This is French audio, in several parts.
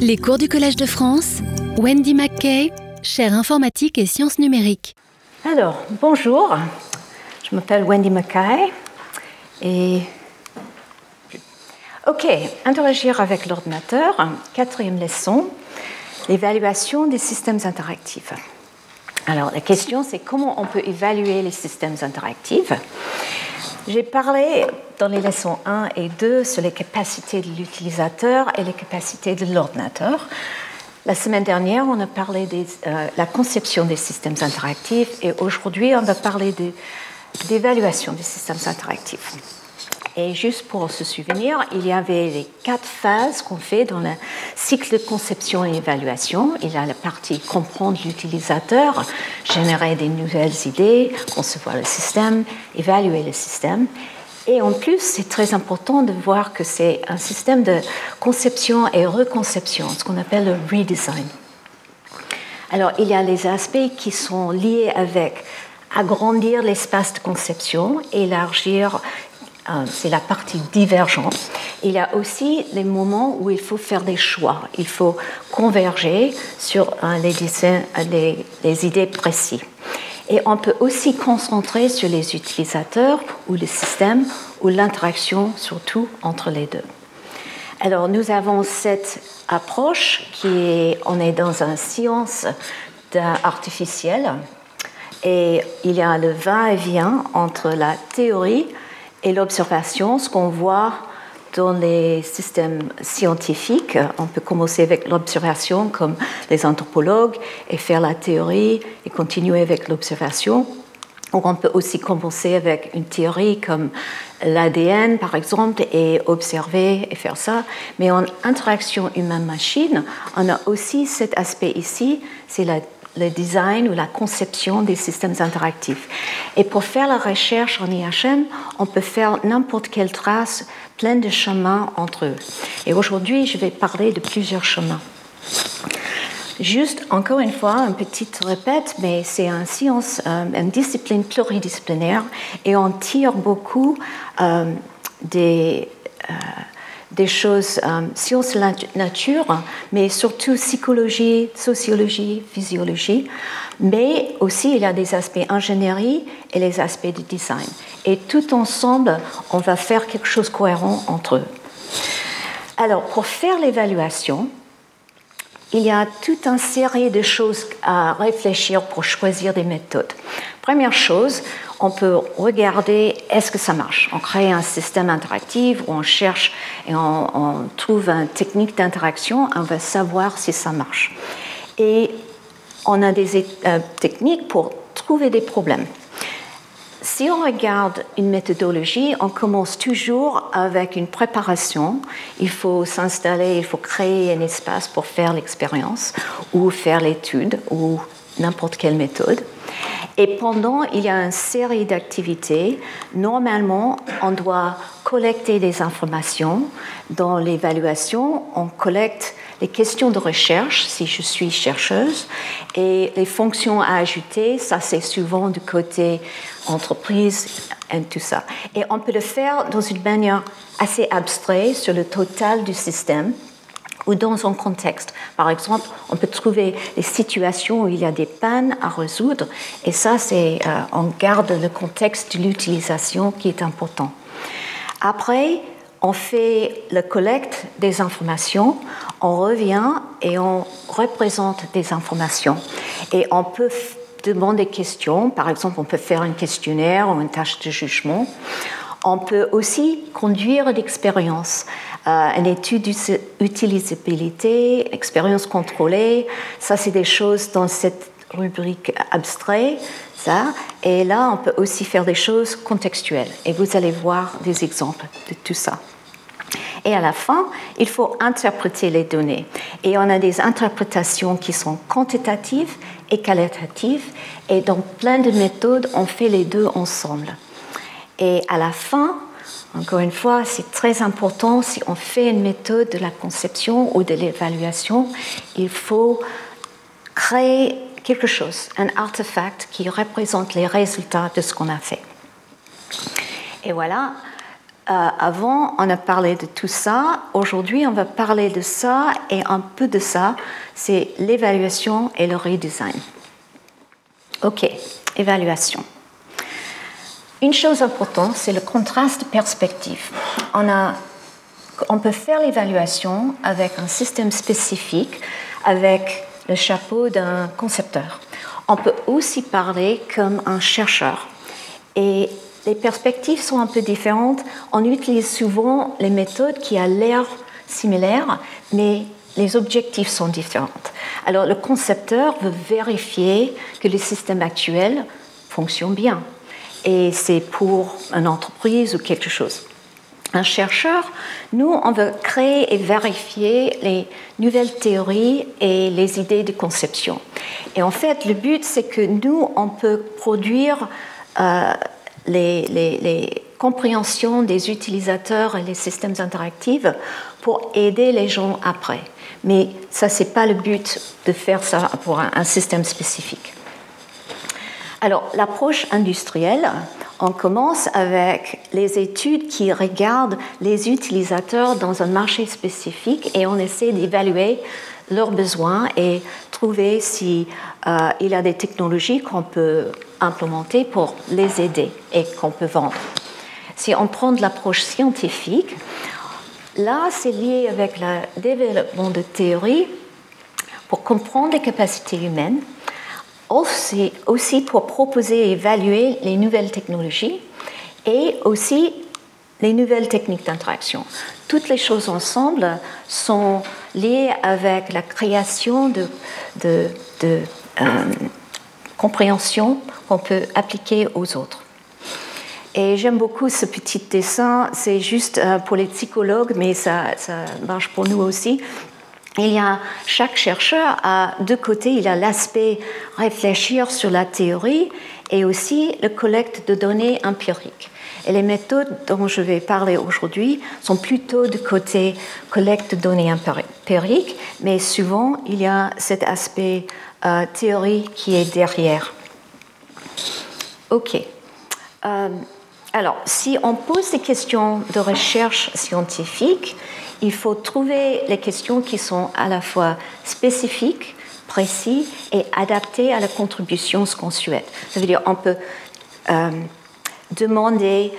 Les cours du Collège de France, Wendy McKay, chaire informatique et sciences numériques. Alors, bonjour, je m'appelle Wendy McKay et... Ok, interagir avec l'ordinateur, quatrième leçon, l'évaluation des systèmes interactifs. Alors, la question c'est comment on peut évaluer les systèmes interactifs? J'ai parlé dans les leçons 1 et 2 sur les capacités de l'utilisateur et les capacités de l'ordinateur. La semaine dernière, on a parlé de euh, la conception des systèmes interactifs et aujourd'hui, on va parler d'évaluation des systèmes interactifs. Et juste pour se souvenir, il y avait les quatre phases qu'on fait dans le cycle de conception et évaluation. Il y a la partie comprendre l'utilisateur, générer des nouvelles idées, concevoir le système, évaluer le système. Et en plus, c'est très important de voir que c'est un système de conception et reconception, ce qu'on appelle le redesign. Alors, il y a les aspects qui sont liés avec agrandir l'espace de conception, élargir c'est la partie divergente. Il y a aussi les moments où il faut faire des choix. Il faut converger sur euh, les, les, idées précises. Et on peut aussi concentrer sur les utilisateurs ou le système ou l'interaction surtout entre les deux. Alors nous avons cette approche qui est, on est dans une science artificielle et il y a le va-et-vient entre la théorie et l'observation, ce qu'on voit dans les systèmes scientifiques, on peut commencer avec l'observation comme les anthropologues et faire la théorie et continuer avec l'observation. Ou on peut aussi commencer avec une théorie comme l'ADN, par exemple, et observer et faire ça. Mais en interaction humaine-machine, on a aussi cet aspect ici, c'est la le design ou la conception des systèmes interactifs. Et pour faire la recherche en IHM, on peut faire n'importe quelle trace, plein de chemins entre eux. Et aujourd'hui, je vais parler de plusieurs chemins. Juste, encore une fois, un petit répète, mais c'est une science, euh, une discipline pluridisciplinaire, et on tire beaucoup euh, des... Euh, des choses, euh, sciences nature, mais surtout psychologie, sociologie, physiologie. Mais aussi, il y a des aspects ingénierie et les aspects de design. Et tout ensemble, on va faire quelque chose de cohérent entre eux. Alors, pour faire l'évaluation, il y a toute une série de choses à réfléchir pour choisir des méthodes. Première chose, on peut regarder est-ce que ça marche. On crée un système interactif où on cherche et on, trouve une technique d'interaction, on va savoir si ça marche. Et on a des euh, techniques pour trouver des problèmes. Si on regarde une méthodologie, on commence toujours avec une préparation. Il faut s'installer, il faut créer un espace pour faire l'expérience ou faire l'étude ou n'importe quelle méthode. Et pendant, il y a une série d'activités. Normalement, on doit collecter des informations. Dans l'évaluation, on collecte les questions de recherche, si je suis chercheuse, et les fonctions à ajouter, ça c'est souvent du côté entreprise et tout ça. Et on peut le faire dans une manière assez abstraite sur le total du système ou dans un contexte. Par exemple, on peut trouver des situations où il y a des pannes à résoudre, et ça, c'est euh, on garde le contexte de l'utilisation qui est important. Après, on fait la collecte des informations, on revient et on représente des informations. Et on peut demander des questions, par exemple, on peut faire un questionnaire ou une tâche de jugement. On peut aussi conduire l'expérience. Euh, une étude d'utilisabilité, expérience contrôlée, ça c'est des choses dans cette rubrique abstrait, ça. Et là, on peut aussi faire des choses contextuelles. Et vous allez voir des exemples de tout ça. Et à la fin, il faut interpréter les données. Et on a des interprétations qui sont quantitatives et qualitatives. Et dans plein de méthodes, on fait les deux ensemble. Et à la fin, encore une fois, c'est très important, si on fait une méthode de la conception ou de l'évaluation, il faut créer quelque chose, un artefact qui représente les résultats de ce qu'on a fait. Et voilà, avant, on a parlé de tout ça. Aujourd'hui, on va parler de ça et un peu de ça. C'est l'évaluation et le redesign. OK, évaluation. Une chose importante, c'est le contraste de perspective. On, a, on peut faire l'évaluation avec un système spécifique, avec le chapeau d'un concepteur. On peut aussi parler comme un chercheur. Et les perspectives sont un peu différentes. On utilise souvent les méthodes qui ont l'air similaires, mais les objectifs sont différents. Alors le concepteur veut vérifier que le système actuel fonctionne bien. Et c'est pour une entreprise ou quelque chose. Un chercheur, nous, on veut créer et vérifier les nouvelles théories et les idées de conception. Et en fait, le but, c'est que nous, on peut produire euh, les, compréhensions des utilisateurs et les systèmes interactifs pour aider les gens après. Mais ça, ce n'est pas le but de faire ça pour un, système spécifique. Alors, l'approche industrielle, on commence avec les études qui regardent les utilisateurs dans un marché spécifique et on essaie d'évaluer leurs besoins et trouver s'il euh, y a des technologies qu'on peut implémenter pour les aider et qu'on peut vendre. Si on prend de l'approche scientifique, Là, c'est lié avec le développement de théories pour comprendre les capacités humaines, aussi, aussi pour proposer et évaluer les nouvelles technologies et aussi les nouvelles techniques d'interaction. Toutes les choses ensemble sont liées avec la création de, de, de euh, compréhension qu'on peut appliquer aux autres. Et j'aime beaucoup ce petit dessin. C'est juste euh, pour les psychologues, mais ça, marche pour nous aussi. Il y a chaque chercheur a deux côtés. Il a l'aspect réfléchir sur la théorie et aussi le collecte de données empiriques. Et les méthodes dont je vais parler aujourd'hui sont plutôt du côté collecte de données empiriques, mais souvent il y a cet aspect euh, théorie qui est derrière. Ok. Euh, alors, si on pose des questions de recherche scientifique, il faut trouver les questions qui sont à la fois spécifiques, précises et adaptées à la contribution qu'on souhaite. Ça veut dire on peut euh, demander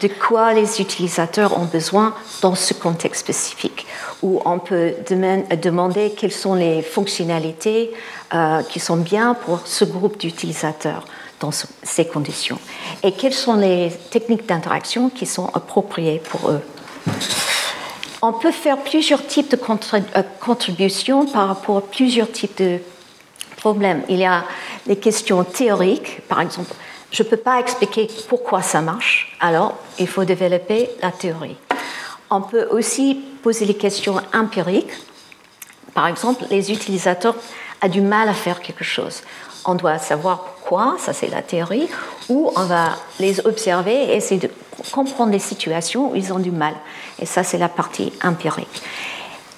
de quoi les utilisateurs ont besoin dans ce contexte spécifique, ou on peut demander quelles sont les fonctionnalités euh, qui sont bien pour ce groupe d'utilisateurs dans ces conditions et quelles sont les techniques d'interaction qui sont appropriées pour eux. On peut faire plusieurs types de euh, contributions par rapport à plusieurs types de problèmes. Il y a les questions théoriques, par exemple, je ne peux pas expliquer pourquoi ça marche, alors il faut développer la théorie. On peut aussi poser les questions empiriques. Par exemple, les utilisateurs ont du mal à faire quelque chose. On doit savoir quoi, ça c'est la théorie, ou on va les observer et essayer de comprendre les situations où ils ont du mal. Et ça c'est la partie empirique.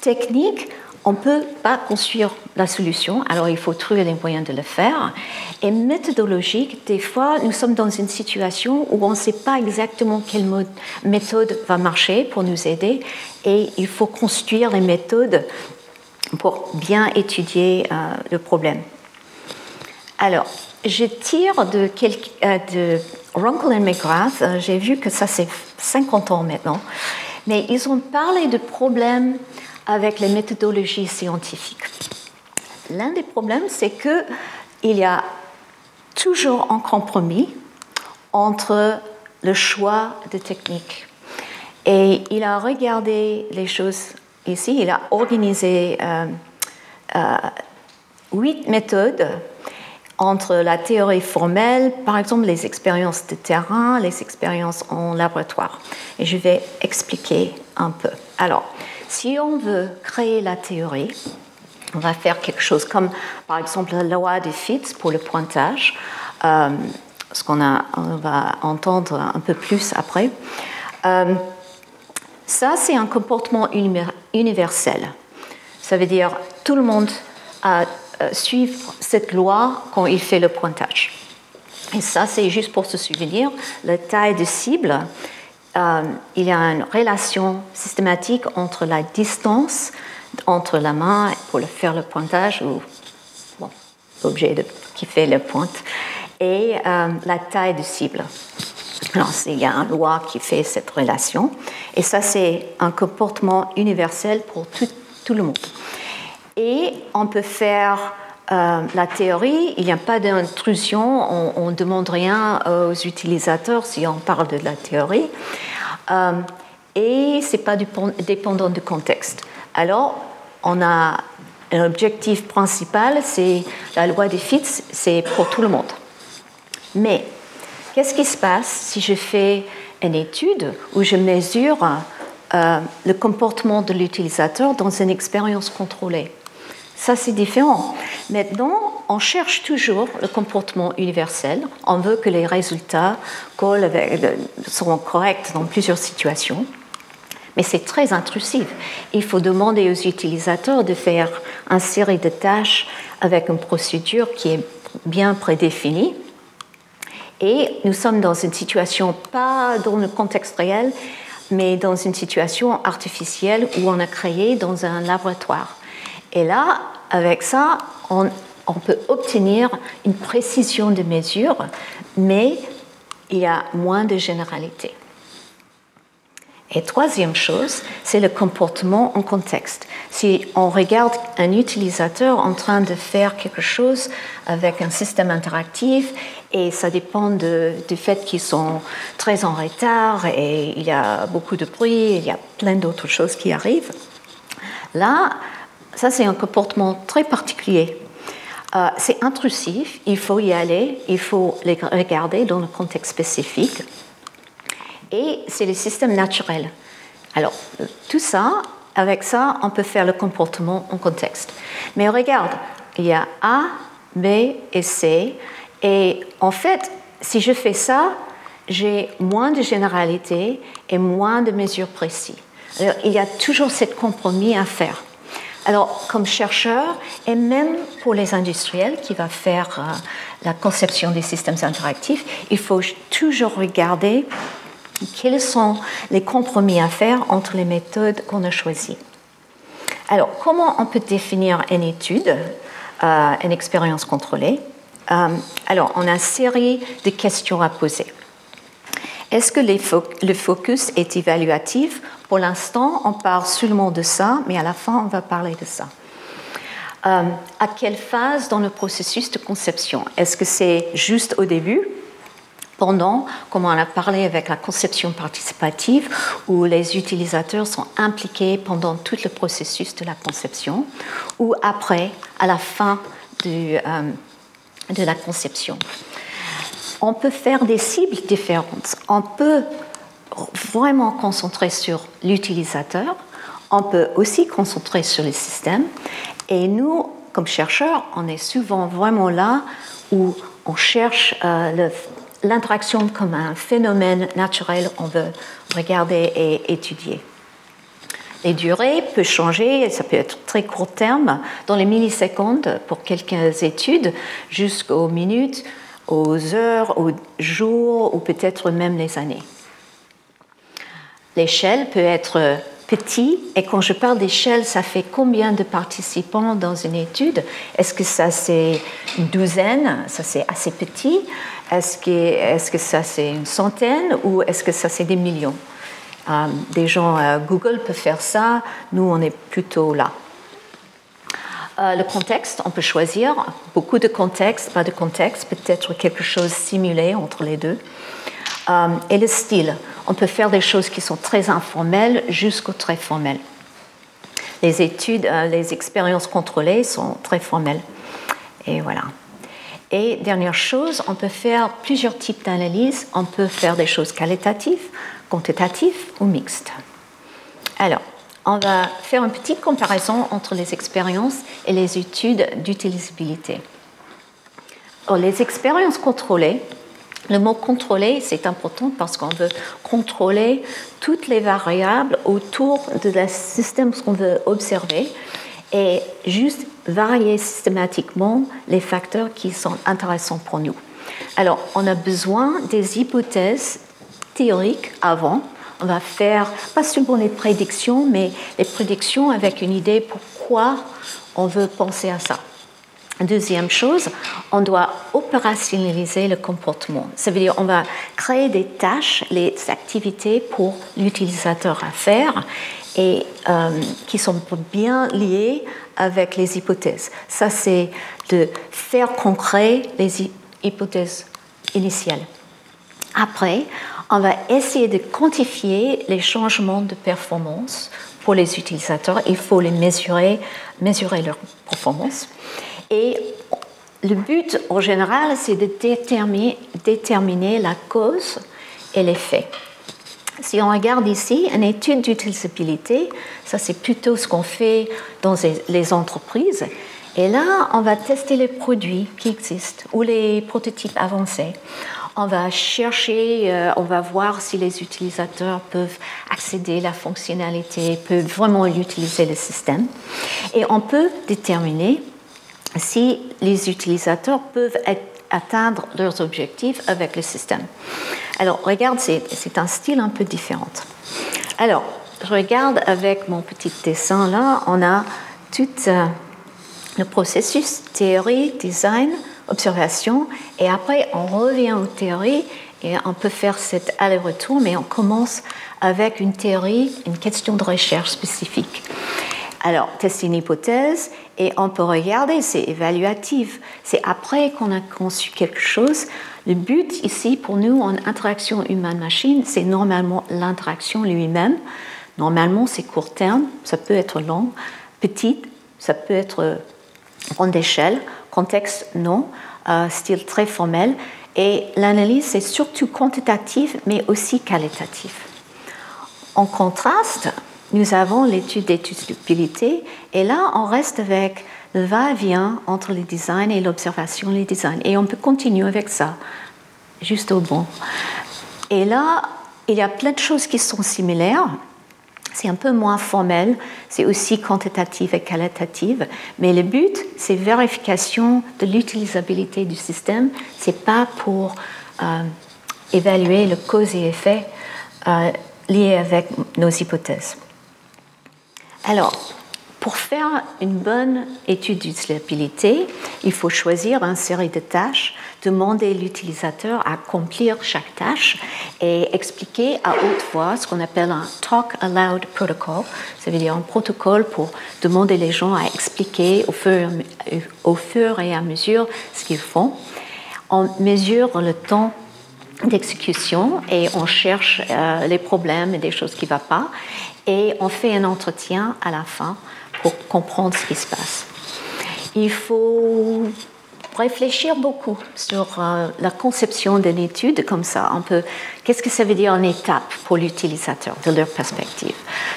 Technique, on ne peut pas construire la solution, alors il faut trouver les moyens de le faire. Et méthodologique, des fois, nous sommes dans une situation où on ne sait pas exactement quelle méthode va marcher pour nous aider, et il faut construire les méthodes pour bien étudier euh, le problème. Alors, je tire de, euh, Runkle et McGrath, euh, j'ai vu que ça c'est 50 ans maintenant, mais ils ont parlé de problèmes avec les méthodologies scientifiques. L'un des problèmes, c'est qu'il y a toujours un compromis entre le choix de techniques. Et il a regardé les choses ici, il a organisé euh, huit méthodes entre la théorie formelle, par exemple les expériences de terrain, les expériences en laboratoire. Et je vais expliquer un peu. Alors, si on veut créer la théorie, on va faire quelque chose comme, par exemple, la loi de Fitts pour le pointage, euh, ce qu'on va entendre un peu plus après. Euh, ça, c'est un comportement universel. Ça veut dire tout le monde a euh, suivre cette loi quand il fait le pointage. Et ça, c'est juste pour se souvenir, la taille de cible euh, il y a une relation systématique entre la distance entre la main pour faire le pointage ou l'objet qui fait le pointe et euh, la taille de cible. Alors, il y a une loi qui fait cette relation et ça c'est un comportement universel pour tout, tout le monde. Et on peut faire euh, la théorie, il n'y a pas d'intrusion, on ne demande rien aux utilisateurs si on parle de la théorie, euh, et ce n'est pas dépendant du contexte. Alors, on a un objectif principal, c'est la loi des fits, c'est pour tout le monde. Mais qu'est-ce qui se passe si je fais une étude où je mesure euh, le comportement de l'utilisateur dans une expérience contrôlée? Ça, c'est différent. Maintenant, on cherche toujours le comportement universel. On veut que les résultats euh, seront corrects dans plusieurs situations. Mais c'est très intrusif. Il faut demander aux utilisateurs de faire une série de tâches avec une procédure qui est bien prédéfinie. Et nous sommes dans une situation, pas dans le contexte réel, mais dans une situation artificielle où on a créé dans un laboratoire. Et là, avec ça, on, peut obtenir une précision de mesure, mais il y a moins de généralité. Et troisième chose, c'est le comportement en contexte. Si on regarde un utilisateur en train de faire quelque chose avec un système interactif, et ça dépend du fait qu'ils sont très en retard et il y a beaucoup de bruit, il y a plein d'autres choses qui arrivent, là, ça, c'est un comportement très particulier. Euh, c'est intrusif, il faut y aller, il faut les regarder dans le contexte spécifique. Et c'est le système naturel. Alors, tout ça, avec ça, on peut faire le comportement en contexte. Mais regarde, il y a A, B et C. Et en fait, si je fais ça, j'ai moins de généralité et moins de mesures précises. Alors, il y a toujours ce compromis à faire. Alors, comme chercheur, et même pour les industriels qui vont faire euh, la conception des systèmes interactifs, il faut toujours regarder quels sont les compromis à faire entre les méthodes qu'on a choisies. Alors, comment on peut définir une étude, euh, une expérience contrôlée? Euh, Alors, on a une série de questions à poser. Est-ce que le focus est évaluatif? Pour l'instant, on parle seulement de ça, mais à la fin, on va parler de ça. Euh, à quelle phase dans le processus de conception? Est-ce que c'est juste au début pendant, comme on a parlé avec la conception participative, où les utilisateurs sont impliqués pendant tout le processus de la conception, ou après, à la fin euh, de la conception? On peut faire des cibles différentes. On peut vraiment concentrer sur l'utilisateur, on peut aussi concentrer sur le système. Et nous, comme chercheurs, on est souvent vraiment là où on cherche euh, l'interaction comme un phénomène naturel, on veut regarder et étudier. Les durées peuvent changer, ça peut être très court terme, dans les millisecondes pour quelques études, jusqu'aux minutes, aux heures, aux jours ou peut-être même les années. L'échelle peut être petite et quand je parle d'échelle, ça fait combien de participants dans une étude? Est-ce que ça c'est une douzaine? Ça c'est assez petit. Est-ce que, est que ça c'est une centaine? Ou est-ce que ça c'est des millions? Euh, Des gens, à Google peuvent faire ça, nous on est plutôt là. Euh, le contexte, on peut choisir beaucoup de contextes, pas de contexte, peut-être quelque chose simulé entre les deux. Euh, et le style, on peut faire des choses qui sont très informelles jusqu'au très formelles. Les études, euh, les expériences contrôlées sont très formelles. Et voilà. Et dernière chose, on peut faire plusieurs types d'analyses. On peut faire des choses qualitatives, quantitatives ou mixtes. Alors, on va faire une petite comparaison entre les expériences et les études d'utilisabilité. Les expériences contrôlées, le mot contrôler, c'est important parce qu'on veut contrôler toutes les variables autour de la système qu'on veut observer et juste varier systématiquement les facteurs qui sont intéressants pour nous. Alors, on a besoin des hypothèses théoriques avant on va faire pas seulement les prédictions, mais les prédictions avec une idée pourquoi on veut penser à ça. Deuxième chose, on doit opérationnaliser le comportement. Ça veut dire on va créer des tâches, les activités pour l'utilisateur à faire et euh, qui sont bien liées avec les hypothèses. Ça, c'est de faire concret les hypothèses initiales. Après, on va essayer de quantifier les changements de performance pour les utilisateurs. Il faut les mesurer, mesurer leur performance. Et le but, en général, c'est de déterminer, la cause et l'effet. Si on regarde ici, une étude d'utilisabilité, ça c'est plutôt ce qu'on fait dans les entreprises. Et là, on va tester les produits qui existent ou les prototypes avancés. On va chercher, euh, on va voir si les utilisateurs peuvent accéder à la fonctionnalité, peuvent vraiment utiliser le système. Et on peut déterminer si les utilisateurs peuvent atteindre leurs objectifs avec le système. Alors, regarde, c'est un style un peu différent. Alors, regarde avec mon petit dessin là, on a tout euh, le processus théorie, design, observation, et après on revient aux théories et on peut faire cet aller-retour, mais on commence avec une théorie, une question de recherche spécifique. Alors, tester une hypothèse et on peut regarder, c'est évaluatif. C'est après qu'on a conçu quelque chose. Le but ici, pour nous, en interaction humaine-machine, c'est normalement l'interaction lui-même. Normalement, c'est court terme, ça peut être long, petit, ça peut être grande échelle, contexte non, euh, style très formel. Et l'analyse, c'est surtout quantitative, mais aussi qualitative. En contraste, nous avons l'étude d'étudiabilité et là, on reste avec le va-et-vient entre le design et l'observation le design. Et on peut continuer avec ça, juste au bon. Et là, il y a plein de choses qui sont similaires. C'est un peu moins formel, c'est aussi quantitatif et qualitatif, mais le but, c'est vérification de l'utilisabilité du système. C'est pas pour euh, évaluer le cause et effet euh, lié avec nos hypothèses. Alors, pour faire une bonne étude d'utilisabilité, il faut choisir une série de tâches, demander à l'utilisateur à accomplir chaque tâche et expliquer à haute voix ce qu'on appelle un Talk Aloud Protocol. Ça veut dire un protocole pour demander les gens à expliquer au fur, et à mesure ce qu'ils font. On mesure le temps d'exécution et on cherche euh, les problèmes et des choses qui ne vont pas et on fait un entretien à la fin comprendre ce qui se passe. Il faut réfléchir beaucoup sur euh, la conception d'une étude comme ça. On peut, qu'est-ce que ça veut dire en étape pour l'utilisateur de leur perspective?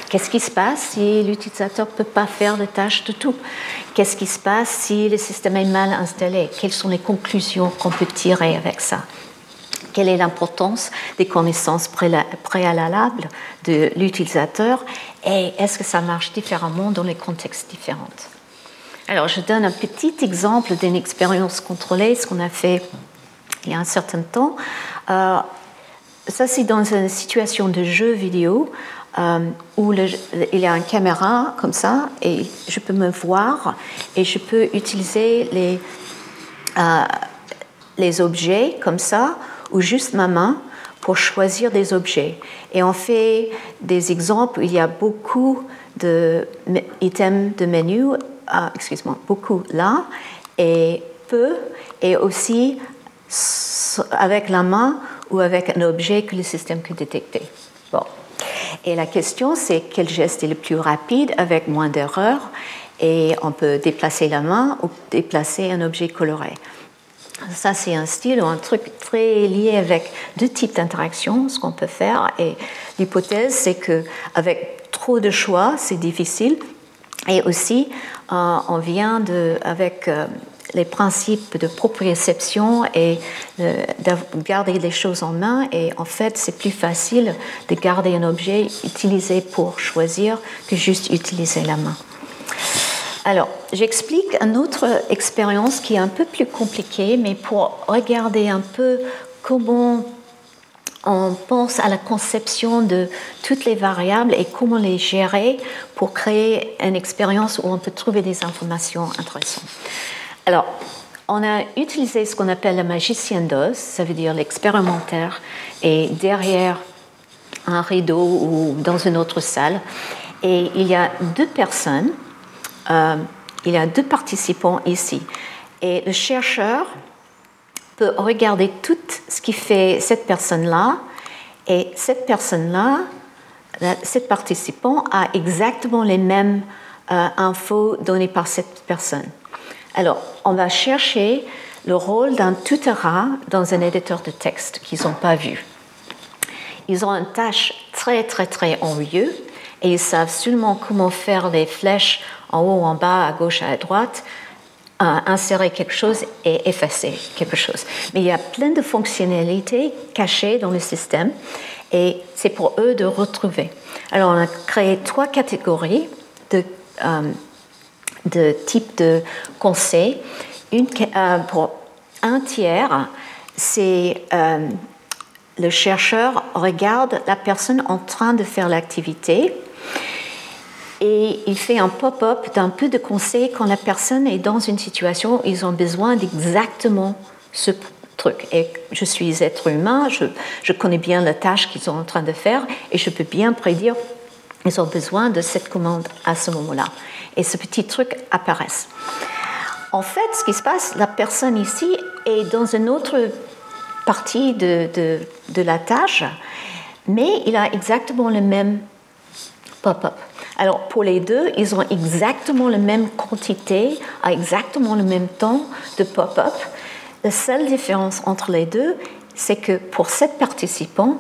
Qu'est-ce qui se passe si l'utilisateur ne peut pas faire les tâches de tout? Qu'est-ce qui se passe si le système est mal installé? Quelles sont les conclusions qu'on peut tirer avec ça? Quelle est l'importance des connaissances préalables de l'utilisateur et est-ce que ça marche différemment dans les contextes différents. Alors, je donne un petit exemple d'une expérience contrôlée, ce qu'on a fait il y a un certain temps. Euh, ça, c'est dans une situation de jeu vidéo euh, où il y a une caméra comme ça et je peux me voir et je peux utiliser les, euh, les objets comme ça ou juste ma main pour choisir des objets. Et on fait des exemples il y a beaucoup d'items de menu, ah, excuse-moi, beaucoup là, et peu, et aussi avec la main ou avec un objet que le système peut détecter. Bon. Et la question, c'est quel geste est le plus rapide avec moins d'erreurs et on peut déplacer la main ou déplacer un objet coloré. Ça, c'est un style ou un truc très lié avec deux types d'interactions, ce qu'on peut faire. Et l'hypothèse, c'est que avec trop de choix, c'est difficile. Et aussi, euh, on vient de, avec euh, les principes de proprioception et de garder les choses en main. Et en fait, c'est plus facile de garder un objet utilisé pour choisir que juste utiliser la main. Alors, j'explique une autre expérience qui est un peu plus compliquée, mais pour regarder un peu comment on pense à la conception de toutes les variables et comment les gérer pour créer une expérience où on peut trouver des informations intéressantes. Alors, on a utilisé ce qu'on appelle la magicienne d'os, ça veut dire l'expérimentaire, et derrière un rideau ou dans une autre salle. Et il y a deux personnes, euh, il y a deux participants ici. Et le chercheur peut regarder tout ce qui fait cette personne-là. Et cette personne-là, cette participant a exactement les mêmes euh, infos données par cette personne. Alors, on va chercher le rôle d'un tutorat dans un éditeur de texte qu'ils n'ont pas vu. Ils ont une tâche très, très, très envieuse et ils savent seulement comment faire les flèches en haut, en bas, à gauche, à droite, insérer quelque chose et effacer quelque chose. Mais il y a plein de fonctionnalités cachées dans le système et c'est pour eux de retrouver. Alors on a créé trois catégories de, euh, de types de conseils. Euh, pour un tiers, c'est euh, le chercheur regarde la personne en train de faire l'activité et il fait un pop-up d'un peu de conseils quand la personne est dans une situation où ils ont besoin d'exactement ce truc. Et je suis être humain, je, connais bien la tâche qu'ils sont en train de faire et je peux bien prédire ils ont besoin de cette commande à ce moment-là. Et ce petit truc apparaît. En fait, ce qui se passe, la personne ici est dans une autre partie de, de la tâche, mais il a exactement le même pop-up. Alors pour les deux, ils ont exactement la même quantité, à exactement le même temps de pop-up. La seule différence entre les deux, c'est que pour cette participant,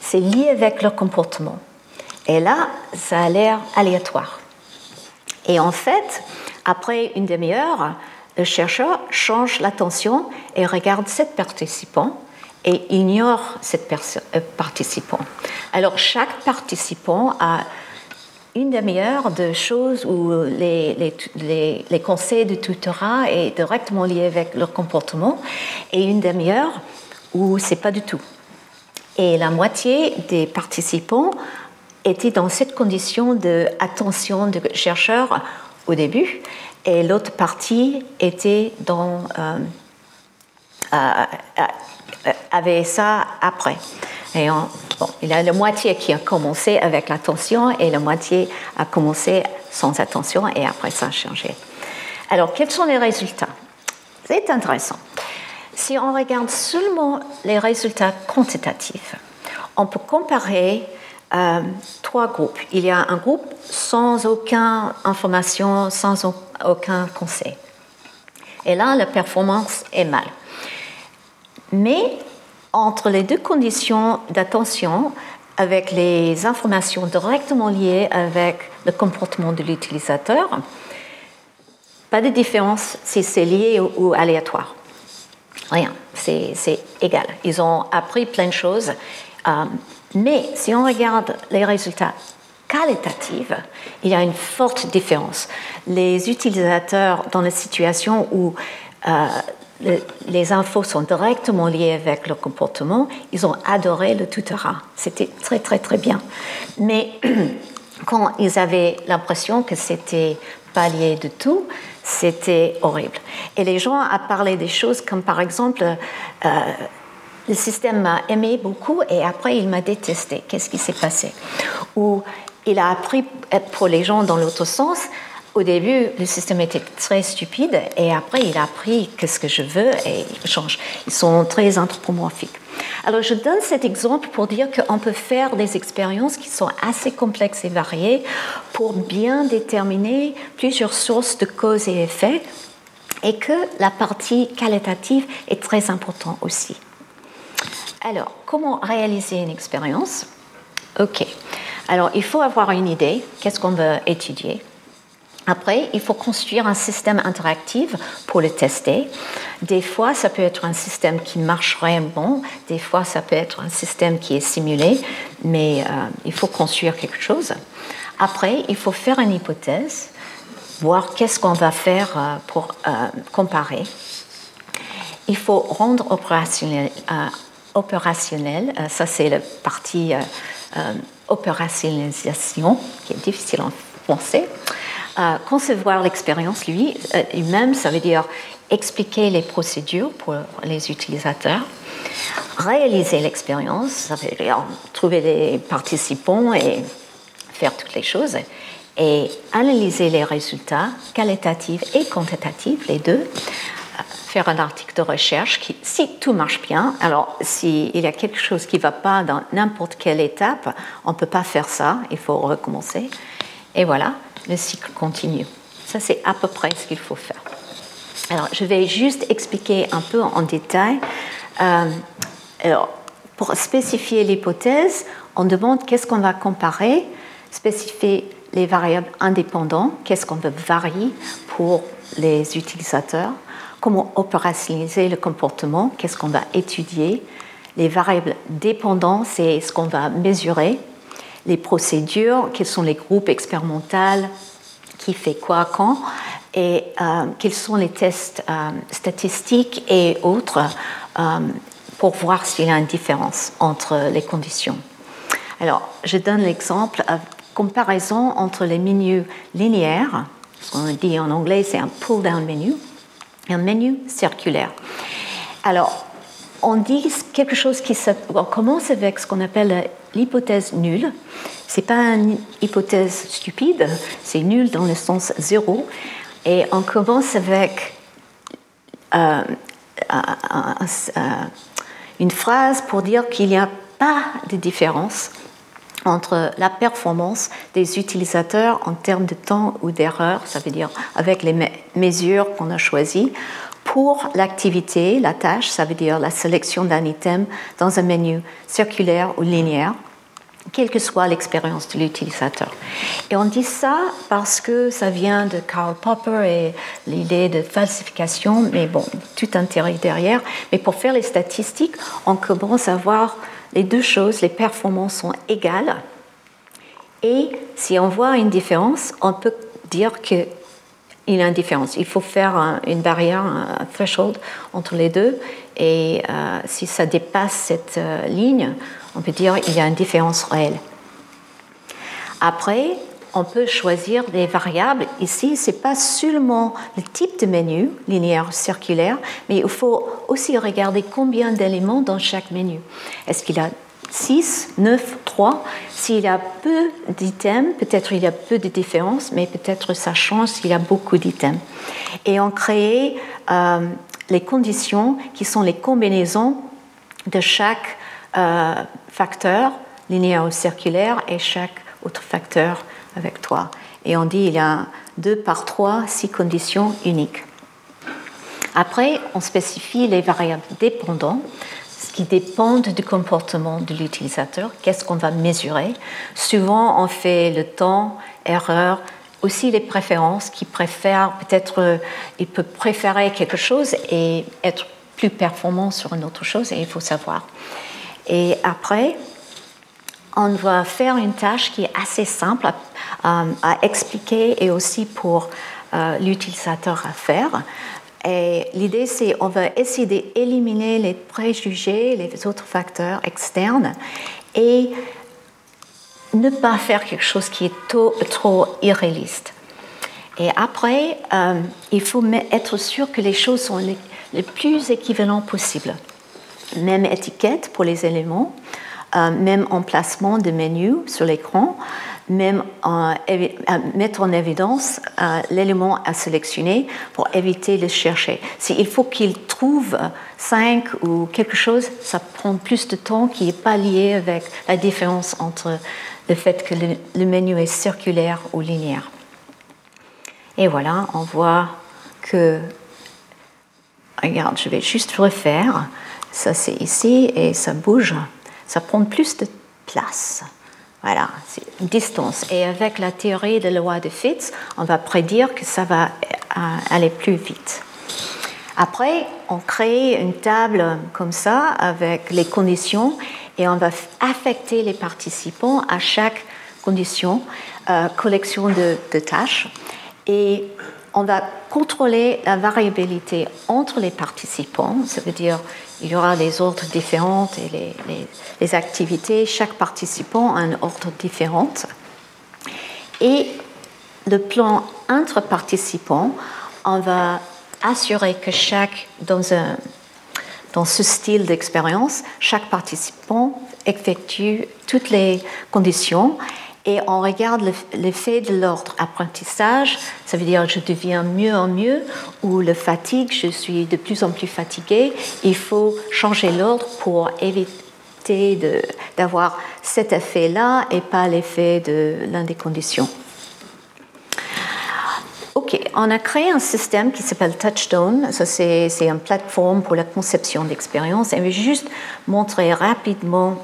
c'est lié avec leur comportement. Et là, ça a l'air aléatoire. Et en fait, après une demi-heure, le chercheur change l'attention et regarde cette participant et ignore cette euh, participant. Alors chaque participant a une demi-heure de choses où les, les, les, conseils de tutorat est directement lié avec leur comportement et une demi-heure où c'est pas du tout. Et la moitié des participants étaient dans cette condition d'attention de chercheur au début et l'autre partie était dans euh, euh, euh, avait ça après. Et bon, il y a la moitié qui a commencé avec l'attention et la moitié a commencé sans attention et après ça a changé. Alors, quels sont les résultats? C'est intéressant. Si on regarde seulement les résultats quantitatifs, on peut comparer euh, trois groupes. Il y a un groupe sans aucune information, sans aucun conseil. Et là, la performance est mal. Mais entre les deux conditions d'attention, avec les informations directement liées avec le comportement de l'utilisateur, pas de différence si c'est lié ou, aléatoire. Rien, c'est égal. Ils ont appris plein de choses. Euh, mais si on regarde les résultats qualitatifs, il y a une forte différence. Les utilisateurs dans la situation où euh, les infos sont directement liées avec leur comportement. Ils ont adoré le tutorat. C'était très, très, très bien. Mais quand ils avaient l'impression que c'était pas lié du tout, c'était horrible. Et les gens ont parlé des choses comme par exemple, euh, le système m'a aimé beaucoup et après il m'a détesté. Qu'est-ce qui s'est passé? Ou il a appris pour les gens dans l'autre sens au début, le système était très stupide et après, il a appris qu'est-ce que je veux et il change. Ils sont très anthropomorphiques. Alors, je donne cet exemple pour dire qu'on peut faire des expériences qui sont assez complexes et variées pour bien déterminer plusieurs sources de cause et effet et que la partie qualitative est très importante aussi. Alors, comment réaliser une expérience? Ok. Alors, il faut avoir une idée, qu'est-ce qu'on veut étudier? Après, il faut construire un système interactif pour le tester. Des fois, ça peut être un système qui marche vraiment, des fois, ça peut être un système qui est simulé, mais euh, il faut construire quelque chose. Après, il faut faire une hypothèse, voir qu'est-ce qu'on va faire euh, pour euh, comparer. Il faut rendre opérationnel, ça, c'est la partie opérationnalisation, qui est difficile en français. Concevoir l'expérience, lui, lui-même, ça veut dire expliquer les procédures pour les utilisateurs, réaliser l'expérience, ça veut dire trouver les participants et faire toutes les choses, et analyser les résultats qualitatifs et quantitatifs, les deux, faire un article de recherche qui, si tout marche bien, alors s'il y a quelque chose qui ne va pas dans n'importe quelle étape, on ne peut pas faire ça, il faut recommencer. Et voilà, le cycle continue. Ça, c'est à peu près ce qu'il faut faire. Alors, je vais juste expliquer un peu en détail. Euh, alors, pour spécifier l'hypothèse, on demande qu'est-ce qu'on va comparer, spécifier les variables indépendantes, qu'est-ce qu'on veut varier pour les utilisateurs, comment opérationnaliser le comportement, qu'est-ce qu'on va étudier, les variables dépendantes, c'est ce qu'on va mesurer, les procédures, quels sont les groupes expérimentaux, qui fait quoi quand, et euh, quels sont les tests euh, statistiques et autres euh, pour voir s'il y a une différence entre les conditions. Alors, je donne l'exemple comparaison entre les menus linéaires, ce qu'on dit en anglais, c'est un pull-down menu, et un menu circulaire. Alors, on dit quelque chose qui commence avec ce qu'on appelle l'hypothèse nulle. C'est pas une hypothèse stupide, c'est nul dans le sens zéro. Et on commence avec euh, une phrase pour dire qu'il n'y a pas de différence entre la performance des utilisateurs en termes de temps ou d'erreur, ça veut dire avec les mesures qu'on a choisies, pour l'activité, la tâche, ça veut dire la sélection d'un item dans un menu circulaire ou linéaire, quelle que soit l'expérience de l'utilisateur. Et on dit ça parce que ça vient de Karl Popper et l'idée de falsification, mais bon, tout intérêt derrière. Mais pour faire les statistiques, on commence à voir les deux choses, les performances sont égales. Et si on voit une différence, on peut dire qu'il y a une différence. Il faut faire une barrière, un threshold entre les deux. Et euh, si ça dépasse cette euh, ligne, on peut dire qu'il y a une différence réelle. Après, on peut choisir des variables. Ici, ce n'est pas seulement le type de menu, linéaire, circulaire, mais il faut aussi regarder combien d'éléments dans chaque menu. Est-ce qu'il a 6, 9, 3 S'il y a peu d'items, peut-être il y a peu de différences, mais peut-être ça change s'il y a beaucoup d'items. Et on crée euh, les conditions qui sont les combinaisons de chaque euh, facteur linéaire ou circulaire et chaque autre facteur avec toi. Et on dit il y a 2 par 3, 6 conditions uniques. Après, on spécifie les variables dépendantes, qui dépendent du comportement de l'utilisateur, qu'est-ce qu'on va mesurer? Souvent, on fait le temps, erreur, aussi les préférences, qui préfèrent peut-être, euh, il peut préférer quelque chose et être plus performant sur une autre chose, et il faut savoir. Et après, on va faire une tâche qui est assez simple à, expliquer et aussi pour euh, l'utilisateur à faire. L'idée, c'est on va essayer d'éliminer les préjugés, les autres facteurs externes et ne pas faire quelque chose qui est trop, trop irréaliste. Et après, euh, il faut être sûr que les choses sont les, les plus équivalentes possibles même étiquette pour les éléments, euh, même emplacement de menu sur l'écran, même mettre en évidence euh, l'élément à sélectionner pour éviter de chercher. S'il faut qu'il trouve cinq ou quelque chose, ça prend plus de temps qui n'est pas lié avec la différence entre le fait que le menu est circulaire ou linéaire. Et voilà, on voit que, regarde, je vais juste refaire. Ça, c'est ici et ça bouge. Ça prend plus de place. Voilà, c'est une distance. Et avec la théorie de la loi de Fitts, on va prédire que ça va euh, aller plus vite. Après, on crée une table comme ça avec les conditions et on va affecter les participants à chaque condition, euh, collection de, de, tâches. Et on va contrôler la variabilité entre les participants, ça veut dire il y aura des ordres différents et les, activités, chaque participant a un ordre différent. Et le plan entre participants, on va assurer que chaque, dans, un, dans ce style d'expérience, chaque participant effectue toutes les conditions et on regarde l'effet de l'ordre apprentissage, ça veut dire je deviens mieux en mieux, ou le fatigue, je suis de plus en plus fatigué. Il faut changer l'ordre pour éviter d'avoir cet effet-là et pas l'effet de l'une des conditions. Ok, on a créé un système qui s'appelle Touchstone. Ça, c'est une plateforme pour la conception d'expérience. Je vais juste montrer rapidement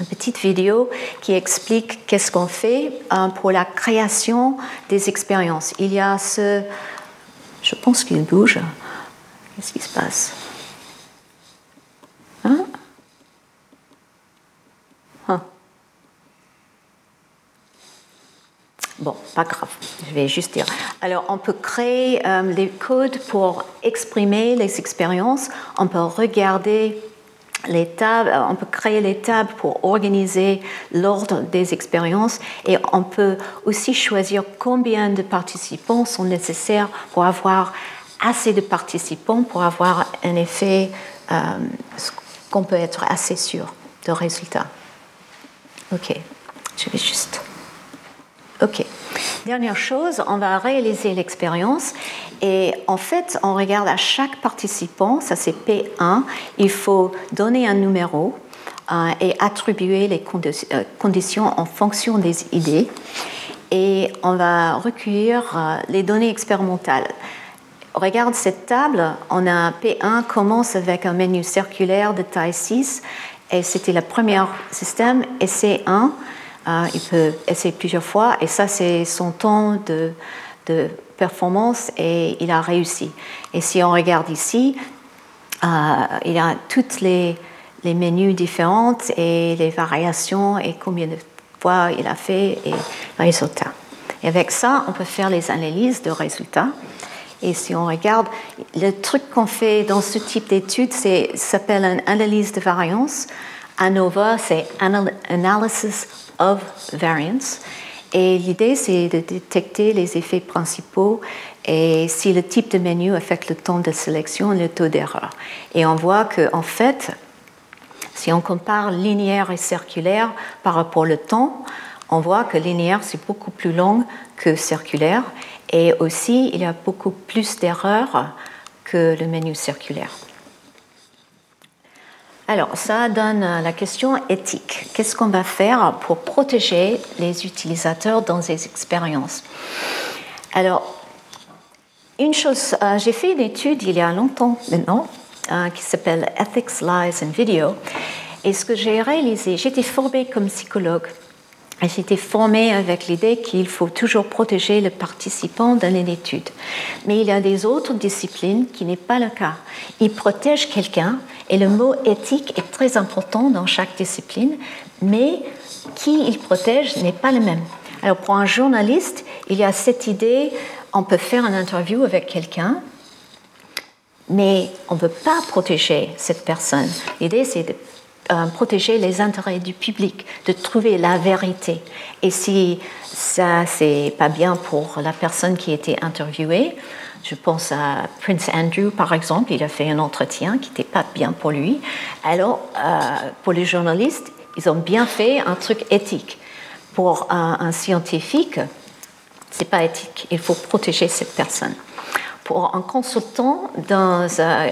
une petite vidéo qui explique qu'est-ce qu'on fait euh, pour la création des expériences. Il y a ce... Je pense qu'il bouge. Qu'est-ce qui se passe? Hein? Hein? Bon, pas grave, je vais juste dire. Alors, on peut créer euh, les codes pour exprimer les expériences. On peut regarder les tables, on peut créer les tables pour organiser l'ordre des expériences et on peut aussi choisir combien de participants sont nécessaires pour avoir assez de participants pour avoir un effet euh, qu'on peut être assez sûr de résultat. Ok, je vais juste. Ok. Dernière chose, on va réaliser l'expérience et en fait, on regarde à chaque participant, ça c'est P1, il faut donner un numéro euh, et attribuer les euh, conditions en fonction des idées. Et on va recueillir euh, les données expérimentales. Regarde cette table, on a P1 commence avec un menu circulaire de taille 6 et c'était le premier système et C1 euh, il peut essayer plusieurs fois et ça, c'est son temps de, performance et il a réussi. Et si on regarde ici, euh, il a toutes les, les, menus différentes et les variations et combien de fois il a fait et le résultat. Et avec ça, on peut faire les analyses de résultats. Et si on regarde, le truc qu'on fait dans ce type d'étude s'appelle une analyse de variance. ANOVA, c'est Analysis of variance. Et l'idée, c'est de détecter les effets principaux et si le type de menu affecte le temps de sélection et le taux d'erreur. Et on voit qu'en en fait, si on compare linéaire et circulaire par rapport au temps, on voit que linéaire, c'est beaucoup plus long que circulaire. Et aussi, il y a beaucoup plus d'erreurs que le menu circulaire. Alors, ça donne la question éthique. Qu'est-ce qu'on va faire pour protéger les utilisateurs dans ces expériences? Alors, une chose, euh, j'ai fait une étude il y a longtemps maintenant euh, qui s'appelle Ethics, Lies and Video. Et ce que j'ai réalisé, j'étais formée comme psychologue. J'étais formée avec l'idée qu'il faut toujours protéger le participant dans une étude. Mais il y a des autres disciplines qui n'est pas le cas. Ils protègent quelqu'un, et le mot éthique est très important dans chaque discipline, mais qui il protège n'est pas le même. Alors pour un journaliste, il y a cette idée, on peut faire une interview avec quelqu'un, mais on ne peut pas protéger cette personne. L'idée, c'est de euh, protéger les intérêts du public, de trouver la vérité. Et si ça, c'est pas bien pour la personne qui a été interviewée, je pense à Prince Andrew, par exemple, il a fait un entretien qui n'était pas bien pour lui. Alors, euh, pour les journalistes, ils ont bien fait un truc éthique. Pour un, scientifique, c'est pas éthique. Il faut protéger cette personne. Pour un consultant dans un,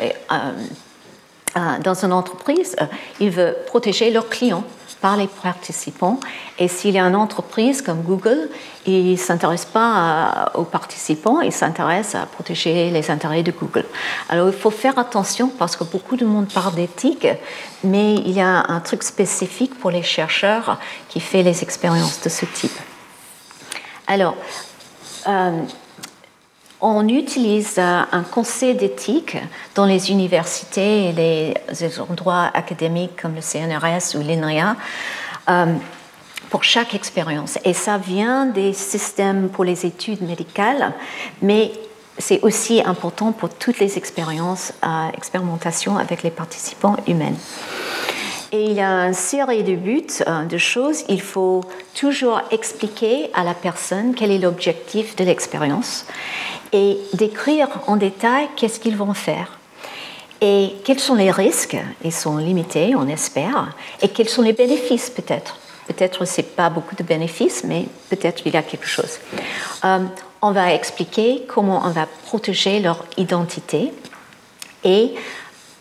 dans une entreprise, il veut protéger leurs clients par les participants. Et s'il y a une entreprise comme Google, il ne s'intéresse pas aux participants, il s'intéresse à protéger les intérêts de Google. Alors il faut faire attention parce que beaucoup de monde parle d'éthique, mais il y a un truc spécifique pour les chercheurs qui fait les expériences de ce type. Alors, euh, on utilise euh, un conseil d'éthique dans les universités et les endroits académiques comme le CNRS ou l'INRIA euh, pour chaque expérience. Et ça vient des systèmes pour les études médicales, mais c'est aussi important pour toutes les expériences, euh, expérimentations avec les participants humains. Et il y a une série de buts, euh, de choses. Il faut toujours expliquer à la personne quel est l'objectif de l'expérience et décrire en détail qu'est-ce qu'ils vont faire. Et quels sont les risques Ils sont limités, on espère. Et quels sont les bénéfices peut-être Peut-être ce n'est pas beaucoup de bénéfices, mais peut-être il y a quelque chose. Euh, on va expliquer comment on va protéger leur identité et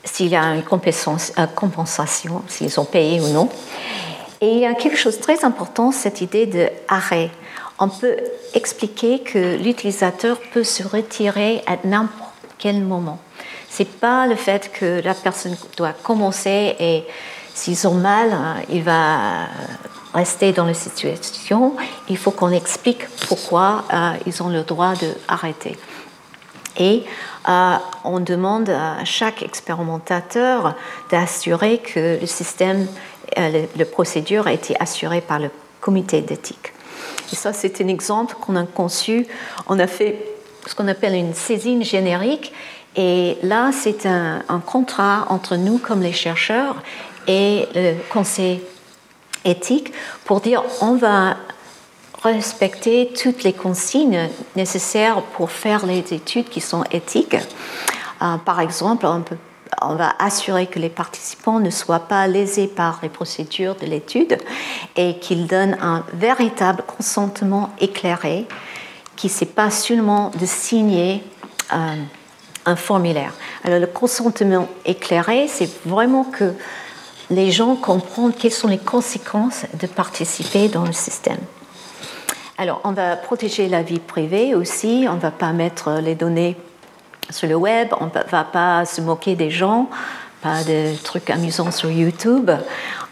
s'il y a une compensation, s'ils ont payé ou non. Et il y a quelque chose de très important, cette idée d'arrêt. On peut expliquer que l'utilisateur peut se retirer à n'importe quel moment. Ce n'est pas le fait que la personne doit commencer et s'ils ont mal, hein, il va rester dans la situation. Il faut qu'on explique pourquoi euh, ils ont le droit d'arrêter. Et euh, on demande à chaque expérimentateur d'assurer que le système, euh, la procédure a été assurée par le comité d'éthique. Et ça, c'est un exemple qu'on a conçu. On a fait ce qu'on appelle une saisine générique. Et là, c'est un, un, contrat entre nous, comme les chercheurs, et le conseil éthique, pour dire on va respecter toutes les consignes nécessaires pour faire les études qui sont éthiques. Euh, par exemple, on, va assurer que les participants ne soient pas lésés par les procédures de l'étude et qu'ils donnent un véritable consentement éclairé, qui n'est pas seulement de signer euh, un formulaire. Alors le consentement éclairé, c'est vraiment que les gens comprennent quelles sont les conséquences de participer dans le système. Alors, on va protéger la vie privée aussi, on ne va pas mettre les données sur le web, on ne va pas se moquer des gens, pas de trucs amusants sur YouTube.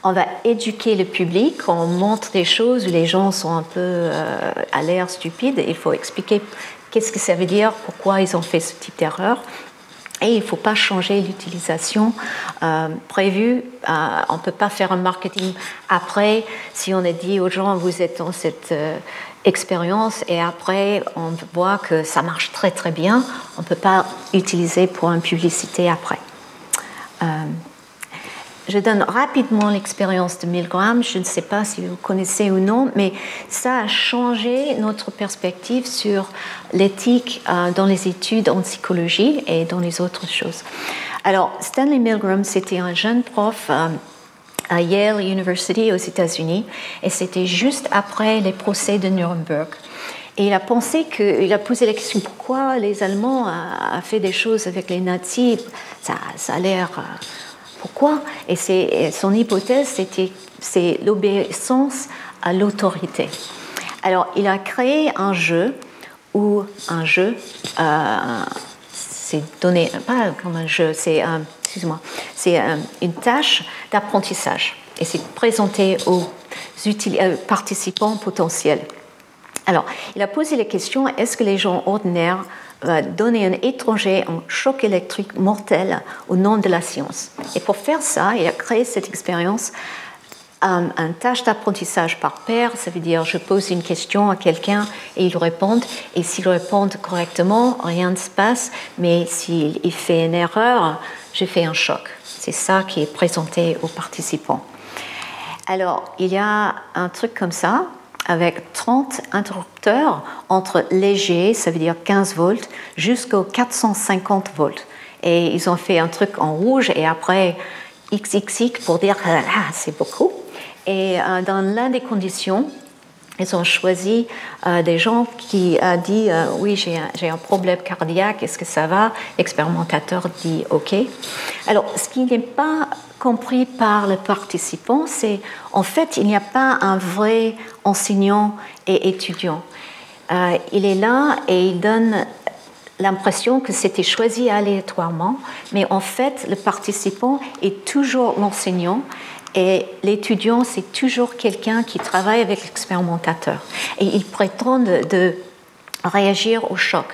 On va éduquer le public, on montre des choses où les gens sont un peu euh, à l'air stupides. Il faut expliquer qu'est-ce que ça veut dire, pourquoi ils ont fait ce type d'erreur. Et il ne faut pas changer l'utilisation euh, prévue. Euh, on ne peut pas faire un marketing après si on a dit aux gens vous êtes dans cette expérience et après on voit que ça marche très très bien, on ne peut pas utiliser pour une publicité après. Euh, je donne rapidement l'expérience de Milgram, je ne sais pas si vous connaissez ou non, mais ça a changé notre perspective sur l'éthique euh, dans les études en psychologie et dans les autres choses. Alors, Stanley Milgram, c'était un jeune prof. À Yale University aux États-Unis, et c'était juste après les procès de Nuremberg. Et il a pensé que, a posé la question pourquoi les Allemands ont fait des choses avec les nazis, ça, ça a l'air euh, pourquoi? Et son hypothèse c'était c'est l'obéissance à l'autorité. Alors il a créé un jeu où un jeu euh, c'est donné pas comme un jeu, c'est un c'est euh, une tâche d'apprentissage. Et c'est présenté aux euh, participants potentiels. Alors, il a posé la question est-ce que les gens ordinaires vont donner un étranger un choc électrique mortel au nom de la science? Et pour faire ça, il a créé cette expérience un, tâche d'apprentissage par paire, ça veut dire je pose une question à quelqu'un et il répond, et s'il répond correctement, rien ne se passe, mais s'il fait une erreur, je fais un choc. C'est ça qui est présenté aux participants. Alors, il y a un truc comme ça, avec 30 interrupteurs entre léger, ça veut dire 15 volts, jusqu'aux 450 volts. Et ils ont fait un truc en rouge et après XXX pour dire ah, c'est beaucoup. Et euh, dans l'un des conditions, ils ont choisi euh, des gens qui ont dit euh, oui j'ai un, un, problème cardiaque, est-ce que ça va? L'expérimentateur dit ok. Alors ce qui n'est pas compris par le participant, c'est en fait il n'y a pas un vrai enseignant et étudiant. Euh, il est là et il donne l'impression que c'était choisi aléatoirement, mais en fait le participant est toujours l'enseignant et l'étudiant, c'est toujours quelqu'un qui travaille avec l'expérimentateur. Et il prétend de, réagir au choc.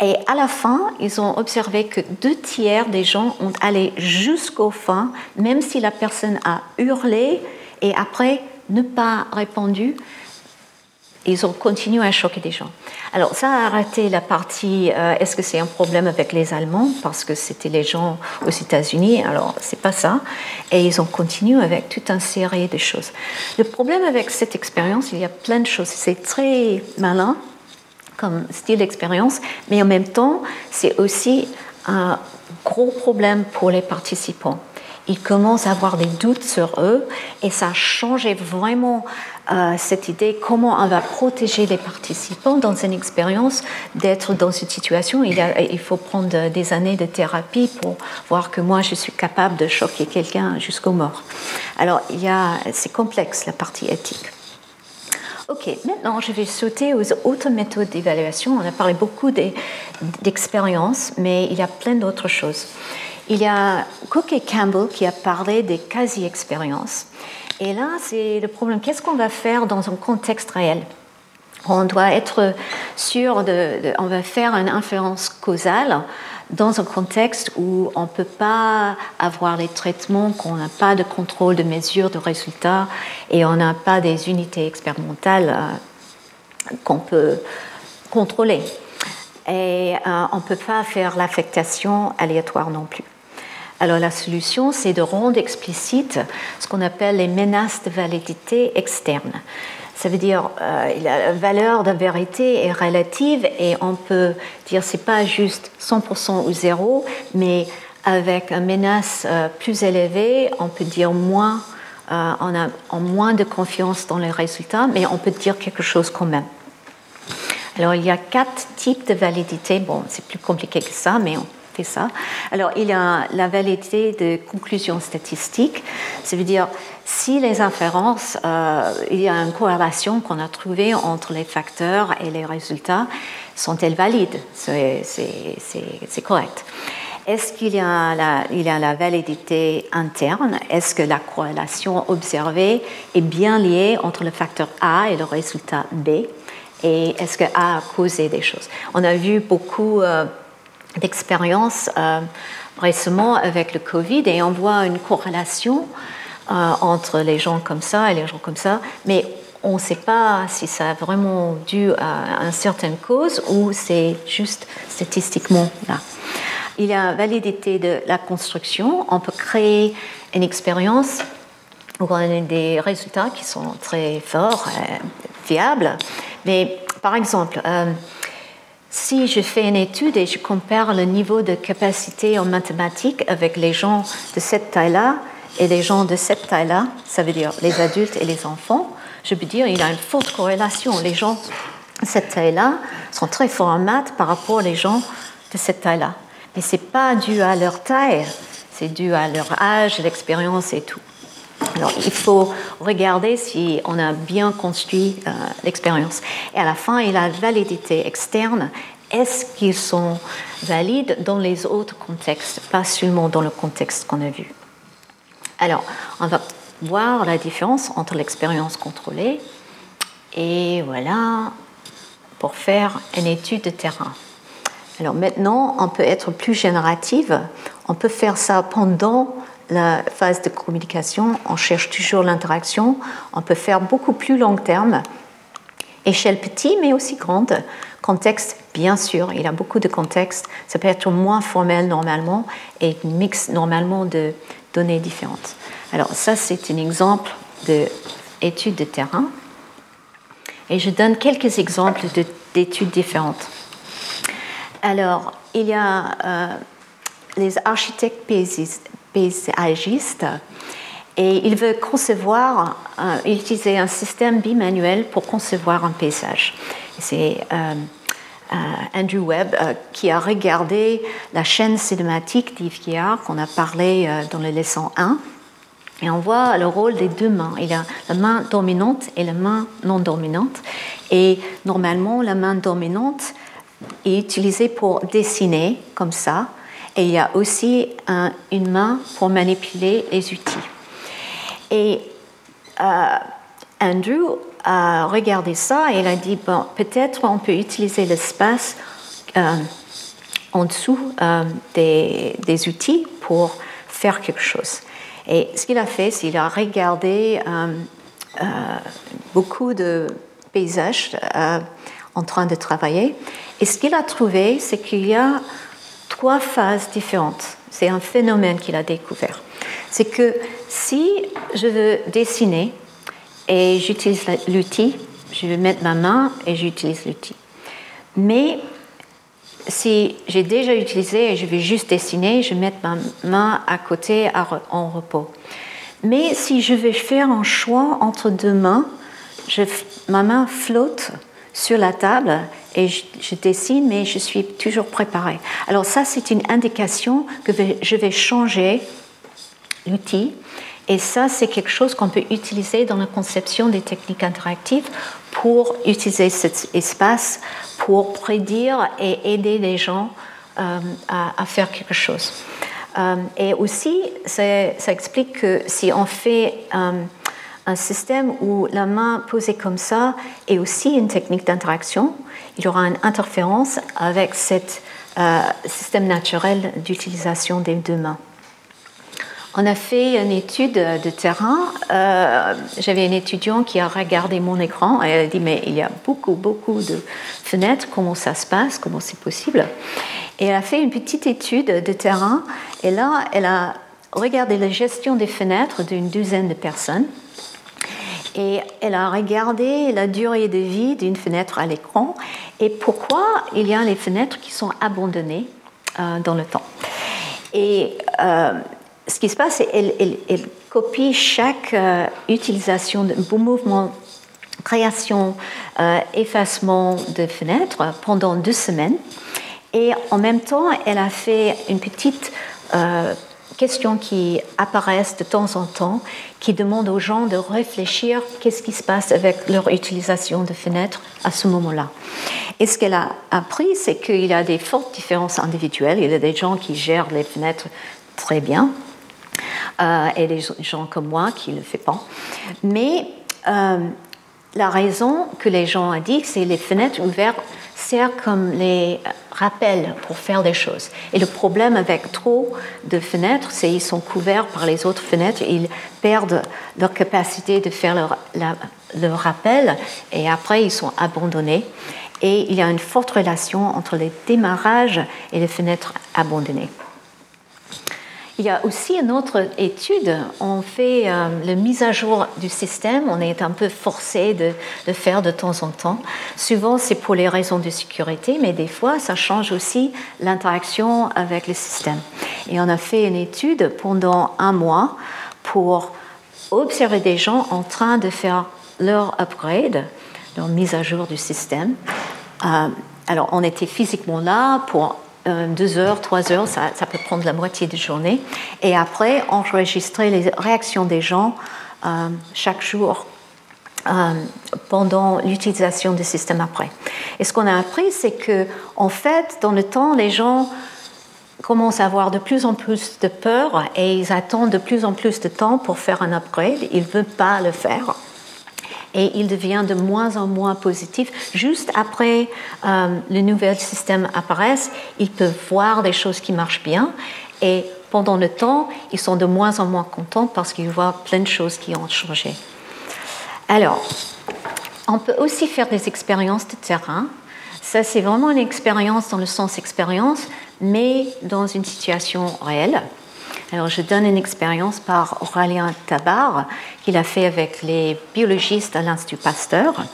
Et à la fin, ils ont observé que deux tiers des gens ont allé jusqu'au fin, même si la personne a hurlé et après ne pas répondu. Ils ont continué à choquer des gens. Alors ça a arrêté la partie euh, est-ce que c'est un problème avec les Allemands? Parce que c'était les gens aux États-Unis. Alors c'est pas ça. Et ils ont continué avec toute une série de choses. Le problème avec cette expérience, il y a plein de choses. C'est très malin comme style d'expérience, mais en même temps, c'est aussi un gros problème pour les participants. Ils commencent à avoir des doutes sur eux et ça a changé vraiment euh, cette idée comment on va protéger les participants dans une expérience d'être dans une situation. Il, il, faut prendre des années de thérapie pour voir que moi je suis capable de choquer quelqu'un jusqu'au mort. Alors c'est complexe la partie éthique. Ok, maintenant je vais sauter aux autres méthodes d'évaluation. On a parlé beaucoup d'expériences, mais il y a plein d'autres choses. Il y a Cook et Campbell qui a parlé des quasi-expériences. Et là, c'est le problème. Qu'est-ce qu'on va faire dans un contexte réel? On doit être sûr de, On va faire une inférence causale dans un contexte où on ne peut pas avoir les traitements, qu'on n'a pas de contrôle de mesure de résultats et on n'a pas des unités expérimentales euh, qu'on peut contrôler. Et euh, on ne peut pas faire l'affectation aléatoire non plus. Alors la solution, c'est de rendre explicite ce qu'on appelle les menaces de validité externe. Ça veut dire euh, la valeur de vérité est relative et on peut dire c'est pas juste 100% ou zéro, mais avec une menace euh, plus élevée, on peut dire moins, euh, on a moins de confiance dans les résultats, mais on peut dire quelque chose quand même. Alors il y a quatre types de validité. Bon, c'est plus compliqué que ça, mais on Alors, il y a la validité de conclusions statistiques. Ça veut dire, si les inférences, euh, il y a une corrélation qu'on a trouvée entre les facteurs et les résultats, sont-elles valides? C'est correct. Est-ce qu'il y, a la, il y a la validité interne? Est-ce que la corrélation observée est bien liée entre le facteur A et le résultat B? Et est-ce que A a causé des choses? On a vu beaucoup... Euh, d'expérience euh, récemment avec le Covid et on voit une corrélation euh, entre les gens comme ça et les gens comme ça, mais on ne sait pas si ça a vraiment dû à une certaine cause ou c'est juste statistiquement là. Il y a validité de la construction. On peut créer une expérience où on a des résultats qui sont très forts, euh, fiables. Mais par exemple, si je fais une étude et je compare le niveau de capacité en mathématiques avec les gens de cette taille-là et les gens de cette taille-là, ça veut dire les adultes et les enfants, je peux dire qu'il y a une forte corrélation. Les gens de cette taille-là sont très forts en maths par rapport aux gens de cette taille-là. Mais ce n'est pas dû à leur taille, c'est dû à leur âge, l'expérience et tout. Alors, il faut regarder si on a bien construit euh, l'expérience. Et à la fin, il y a la validité externe. Est-ce qu'ils sont valides dans les autres contextes, pas seulement dans le contexte qu'on a vu? Alors, on va voir la différence entre l'expérience contrôlée et voilà, pour faire une étude de terrain. Alors maintenant, on peut être plus générative. On peut faire ça pendant la phase de communication, on cherche toujours l'interaction, on peut faire beaucoup plus long terme, échelle petite mais aussi grande, contexte bien sûr, il y a beaucoup de contextes, ça peut être moins formel normalement et mix normalement de données différentes. Alors ça c'est un exemple d'étude de terrain. Et je donne quelques exemples d'études différentes. Alors il y a euh, les architectes paysagiste et il veut concevoir, euh, utiliser un système bimanuel pour concevoir un paysage. C'est euh, euh, Andrew Webb qui a regardé la chaîne cinématique d'Yves Guillard qu'on a parlé dans le leçon 1. Et on voit le rôle des deux mains. Il y a la main dominante et la main non dominante. Et normalement, la main dominante est utilisée pour dessiner comme ça, et il y a aussi une main pour manipuler les outils. Et euh, Andrew a regardé ça et il a dit, bon, peut-être on peut utiliser l'espace euh, en dessous euh, des, des, outils pour faire quelque chose. Et ce qu'il a fait, c'est qu'il a regardé beaucoup de paysage en train de travailler. Et ce qu'il a trouvé, c'est qu'il y a trois phases différentes. C'est un phénomène qu'il a découvert. C'est que si je veux dessiner et j'utilise l'outil, je vais mettre ma main et j'utilise l'outil. Mais si j'ai déjà utilisé et je vais juste dessiner, je vais mettre ma main à côté en repos. Mais si je vais faire un choix entre deux mains, ma main flotte sur la table et je, dessine, mais je suis toujours préparée. Alors ça, c'est une indication que je vais changer l'outil. Et ça, c'est quelque chose qu'on peut utiliser dans la conception des techniques interactives pour utiliser cet espace pour prédire et aider les gens euh, à, faire quelque chose. Euh, et aussi, ça, explique que si on fait euh, un système où la main posée comme ça est aussi une technique d'interaction, il y aura une interférence avec ce système naturel d'utilisation des deux mains. On a fait une étude de terrain. Euh, j'avais un étudiant qui a regardé mon écran et elle a dit mais il y a beaucoup beaucoup de fenêtres. Comment ça se passe? Comment c'est possible? Et elle a fait une petite étude de terrain et là elle a regardé la gestion des fenêtres d'une douzaine de personnes. Et elle a regardé la durée de vie d'une fenêtre à l'écran et pourquoi il y a les fenêtres qui sont abandonnées euh, dans le temps. Et euh, ce qui se passe, c'est qu'elle copie chaque euh, utilisation de mouvement, création, effacement de fenêtres pendant deux semaines. Et en même temps, elle a fait une petite euh, question qui apparaissent de temps en temps, qui demande aux gens de réfléchir qu'est-ce qui se passe avec leur utilisation de fenêtres à ce moment-là. Et ce qu'elle a appris, c'est qu'il y a des fortes différences individuelles. Il y a des gens qui gèrent les fenêtres très bien, euh, et des gens comme moi qui ne le font pas. Mais euh, la raison que les gens dit, c'est les fenêtres ouvertes comme les rappels pour faire des choses. Et le problème avec trop de fenêtres, c'est qu'ils sont couverts par les autres fenêtres, ils perdent leur capacité de faire leur, leur rappel, et après ils sont abandonnés. Et il y a une forte relation entre les démarrages et les fenêtres abandonnées. Il y a aussi une autre étude. On fait euh, la mise à jour du système. On est un peu forcé de le faire de temps en temps. Souvent, c'est pour les raisons de sécurité, mais des fois, ça change aussi l'interaction avec le système. Et on a fait une étude pendant un mois pour observer des gens en train de faire leur upgrade, leur mise à jour du système. Euh, alors, on était physiquement là pour euh, deux heures, trois heures, ça, peut prendre la moitié de journée. Et après, enregistrer les réactions des gens euh, chaque jour euh, pendant l'utilisation du système après. Et ce qu'on a appris, c'est que, en fait, dans le temps, les gens commencent à avoir de plus en plus de peur et ils attendent de plus en plus de temps pour faire un upgrade. Ils ne veulent pas le faire et il devient de moins en moins positif. Juste après euh, le nouvel système apparaisse, ils peuvent voir des choses qui marchent bien et pendant le temps, ils sont de moins en moins contents parce qu'ils voient plein de choses qui ont changé. Alors, on peut aussi faire des expériences de terrain. Ça, c'est vraiment une expérience dans le sens expérience, mais dans une situation réelle. Alors, je donne une expérience par Aurélien Tabar, qu'il a fait avec les biologistes à l'Institut Pasteur.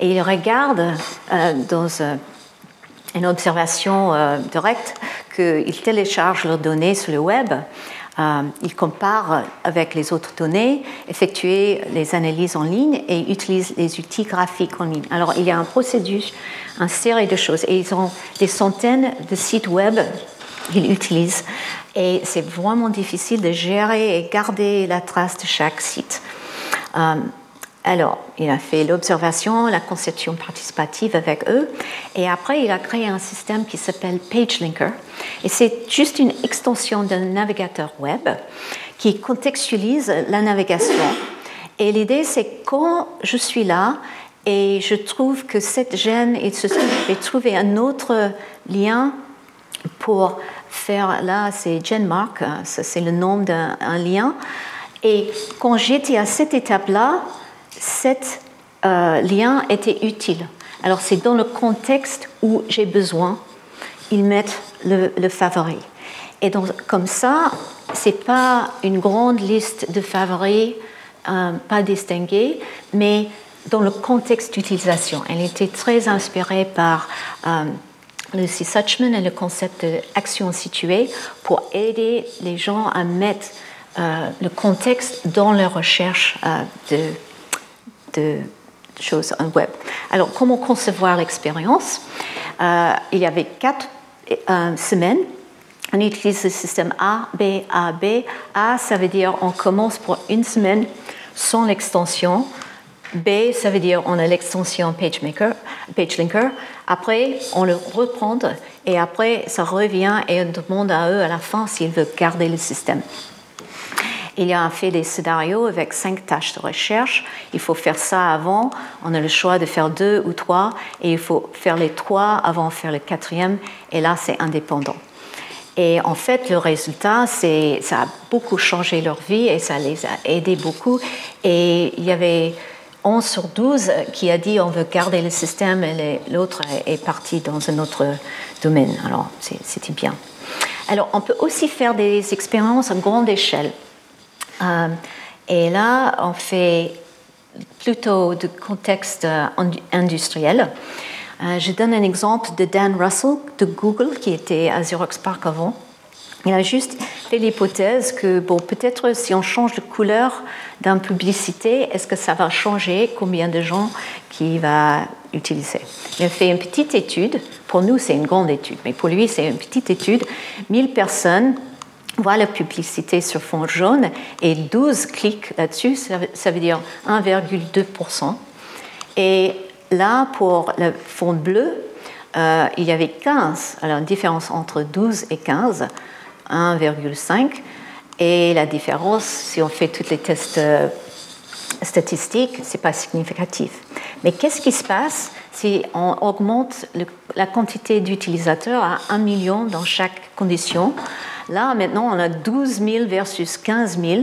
Et il regarde euh, dans euh, une observation euh, directe qu'ils téléchargent leurs données sur le web. ils comparent avec les autres données, effectuent les analyses en ligne et utilisent les outils graphiques en ligne. Alors, il y a un procédure, une série de choses. Et ils ont des centaines de sites web qu'ils utilisent et c'est vraiment difficile de gérer et garder la trace de chaque site. Euh, alors, il a fait l'observation, la conception participative avec eux, et après, il a créé un système qui s'appelle PageLinker. Et c'est juste une extension d'un navigateur web qui contextualise la navigation. Et l'idée, c'est quand je suis là et je trouve que cette gêne, et je vais trouver un autre lien pour faire, là c'est Genmark, hein, c'est le nom d'un lien. Et quand j'étais à cette étape-là, cette euh, lien était utile. Alors c'est dans le contexte où j'ai besoin, ils mettent le, favori. Et donc comme ça, c'est pas une grande liste de favoris, euh, pas distingués, mais dans le contexte d'utilisation. Elle était très inspirée par euh, Lucy Suchman et le concept d'action située pour aider les gens à mettre euh, le contexte dans leur recherche de, de, choses en web. Alors, comment concevoir l'expérience? Il y avait quatre semaines on utilise le système A, B, A, B. A, ça veut dire on commence pour une semaine sans l'extension. B, ça veut dire on a l'extension PageMaker, PageLinker. Après, on le reprend et après, ça revient et on demande à eux à la fin s'ils veulent garder le système. Il y a fait des scénarios avec cinq tâches de recherche. Il faut faire ça avant. On a le choix de faire deux ou trois et il faut faire les trois avant de faire le quatrième. Et là, c'est indépendant. Et en fait, le résultat, c'est, ça a beaucoup changé leur vie et ça les a aidés beaucoup. Et il y avait 11 sur 12 qui a dit on veut garder le système et l'autre est parti dans un autre domaine. Alors, c'était bien. Alors, on peut aussi faire des expériences à grande échelle. Euh, et là, on fait plutôt de contexte industriel. Euh, je donne un exemple de Dan Russell de Google qui était à Xerox Park avant. Il a juste fait l'hypothèse que, bon, peut-être si on change de couleur d'une publicité, est-ce que ça va changer combien de gens qui va utiliser? Il a fait une petite étude. Pour nous, c'est une grande étude, mais pour lui, c'est une petite étude. 1000 personnes voient la publicité sur fond jaune et 12 cliquent là-dessus, ça veut dire 1,2%. Et Là, pour le fond bleu, euh, il y avait 15, alors une différence entre 12 et 15, 1,5. Et la différence, si on fait tous les tests euh, statistiques, ce n'est pas significatif. Mais qu'est-ce qui se passe si on augmente la quantité d'utilisateurs à 1 million dans chaque condition? Là, maintenant, on a 12 000 versus 15 000,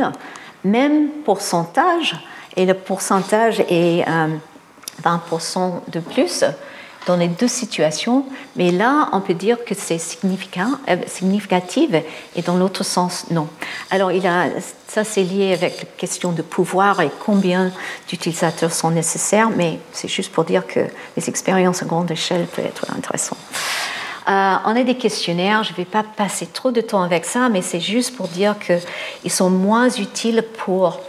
même pourcentage, et le pourcentage est... Euh, 20% de plus dans les deux situations, mais là, on peut dire que c'est euh, significatif et dans l'autre sens, non. Alors, ça, c'est lié avec la question de pouvoir et combien d'utilisateurs sont nécessaires, mais c'est juste pour dire que les expériences à grande échelle peuvent être intéressantes. Euh, on a des questionnaires, je ne vais pas passer trop de temps avec ça, mais c'est juste pour dire qu'ils sont moins utiles pour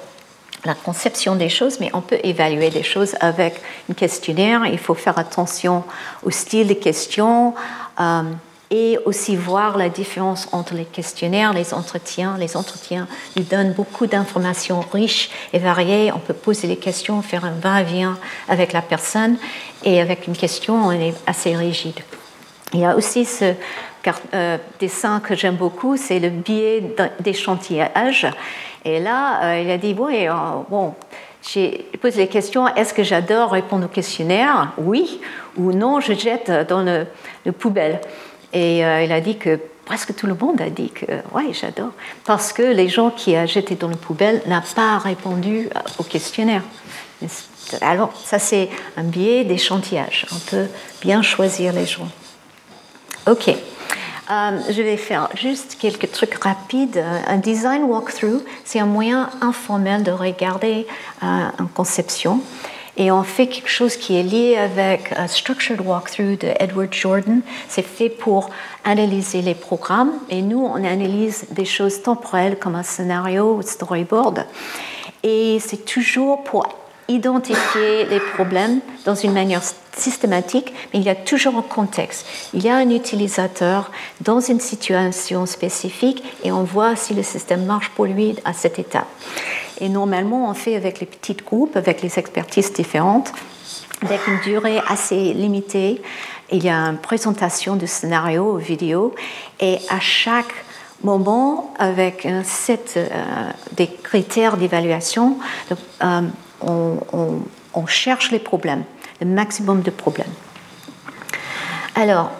la conception des choses, mais on peut évaluer des choses avec un questionnaire. Il faut faire attention au style des questions euh, et aussi voir la différence entre les questionnaires, les entretiens. Les entretiens nous donnent beaucoup d'informations riches et variées. On peut poser des questions, faire un va-et-vient avec la personne et avec une question, on est assez rigide. Il y a aussi ce euh, dessin que j'aime beaucoup, c'est le biais d'échantillage. Et là, euh, il a dit, oui, euh, bon, j'ai posé les questions, est-ce que j'adore répondre aux questionnaires? Oui ou non, je jette dans le, poubelle. Et euh, il a dit que presque tout le monde a dit que oui, j'adore. Parce que les gens qui ont jeté dans le poubelle n'ont pas répondu au questionnaire. Alors, ça, c'est un biais d'échantillage. On peut bien choisir les gens. OK. Euh, je vais faire juste quelques trucs rapides. Un design walkthrough, c'est un moyen informel de regarder euh, une conception. Et on fait quelque chose qui est lié avec un Structured Walkthrough de Edward Jordan. C'est fait pour analyser les programmes. Et nous, on analyse des choses temporelles comme un scénario ou storyboard. Et c'est toujours pour identifier les problèmes dans une manière systématique, mais il y a toujours un contexte. Il y a un utilisateur dans une situation spécifique et on voit si le système marche pour lui à cette étape. Et normalement, on fait avec les petits groupes, avec les expertises différentes, avec une durée assez limitée. Il y a une présentation du scénario vidéo et à chaque moment, avec un set euh, des critères d'évaluation, euh, on, cherche les problèmes, le maximum de problèmes. Alors,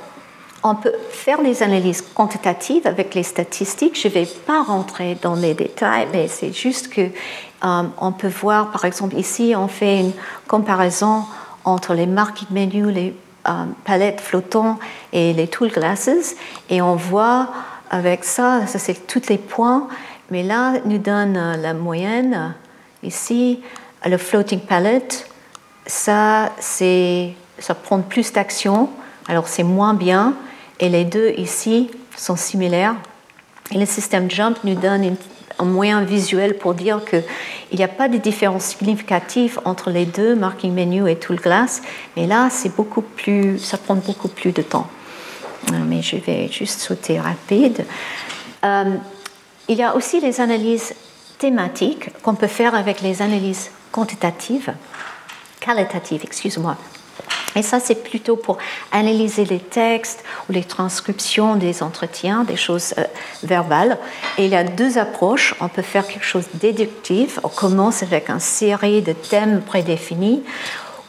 on peut faire des analyses quantitatives avec les statistiques. Je ne vais pas rentrer dans les détails, mais c'est juste que euh, on peut voir, par exemple, ici, on fait une comparaison entre les market menus, les euh, palettes flottants et les tool glasses, et on voit avec ça, ça c'est tous les points, mais là, nous donne euh, la moyenne. Ici, le floating palette, ça, ça prend plus d'action, alors c'est moins bien et les deux ici sont similaires. Le système JUMP nous donne un moyen visuel pour dire qu'il n'y a pas de différence significative entre les deux, Marking Menu et Tool Glass, mais là, c'est beaucoup plus, ça prend beaucoup plus de temps. Euh, mais je vais juste sauter rapide. Euh, il y a aussi les analyses thématiques qu'on peut faire avec les analyses quantitatives, qualitatives, excuse-moi. Et ça, c'est plutôt pour analyser les textes ou les transcriptions des entretiens, des choses euh, verbales. Et il y a deux approches. On peut faire quelque chose déductif. On commence avec une série de thèmes prédéfinis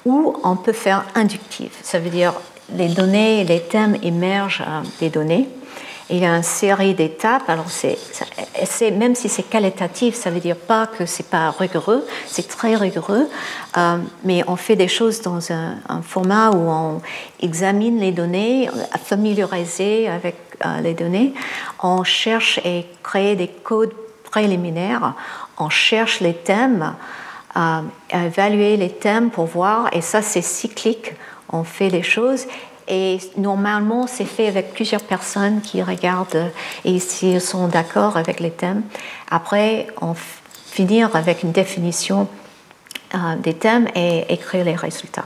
ou on peut faire inductif. Ça veut dire les données, les thèmes émergent euh, des données il y a une série d'étapes. Alors, c'est, même si c'est qualitatif, ça ne veut dire pas que c'est pas rigoureux, c'est très rigoureux, euh, mais on fait des choses dans un, format où on examine les données, familiariser avec euh, les données, on cherche et crée des codes préliminaires, on cherche les thèmes, euh, évaluer les thèmes pour voir, et ça c'est cyclique, on fait les choses et normalement, c'est fait avec plusieurs personnes qui regardent et s'ils sont d'accord avec les thèmes. Après, on finit avec une définition euh, des thèmes et écrire les résultats.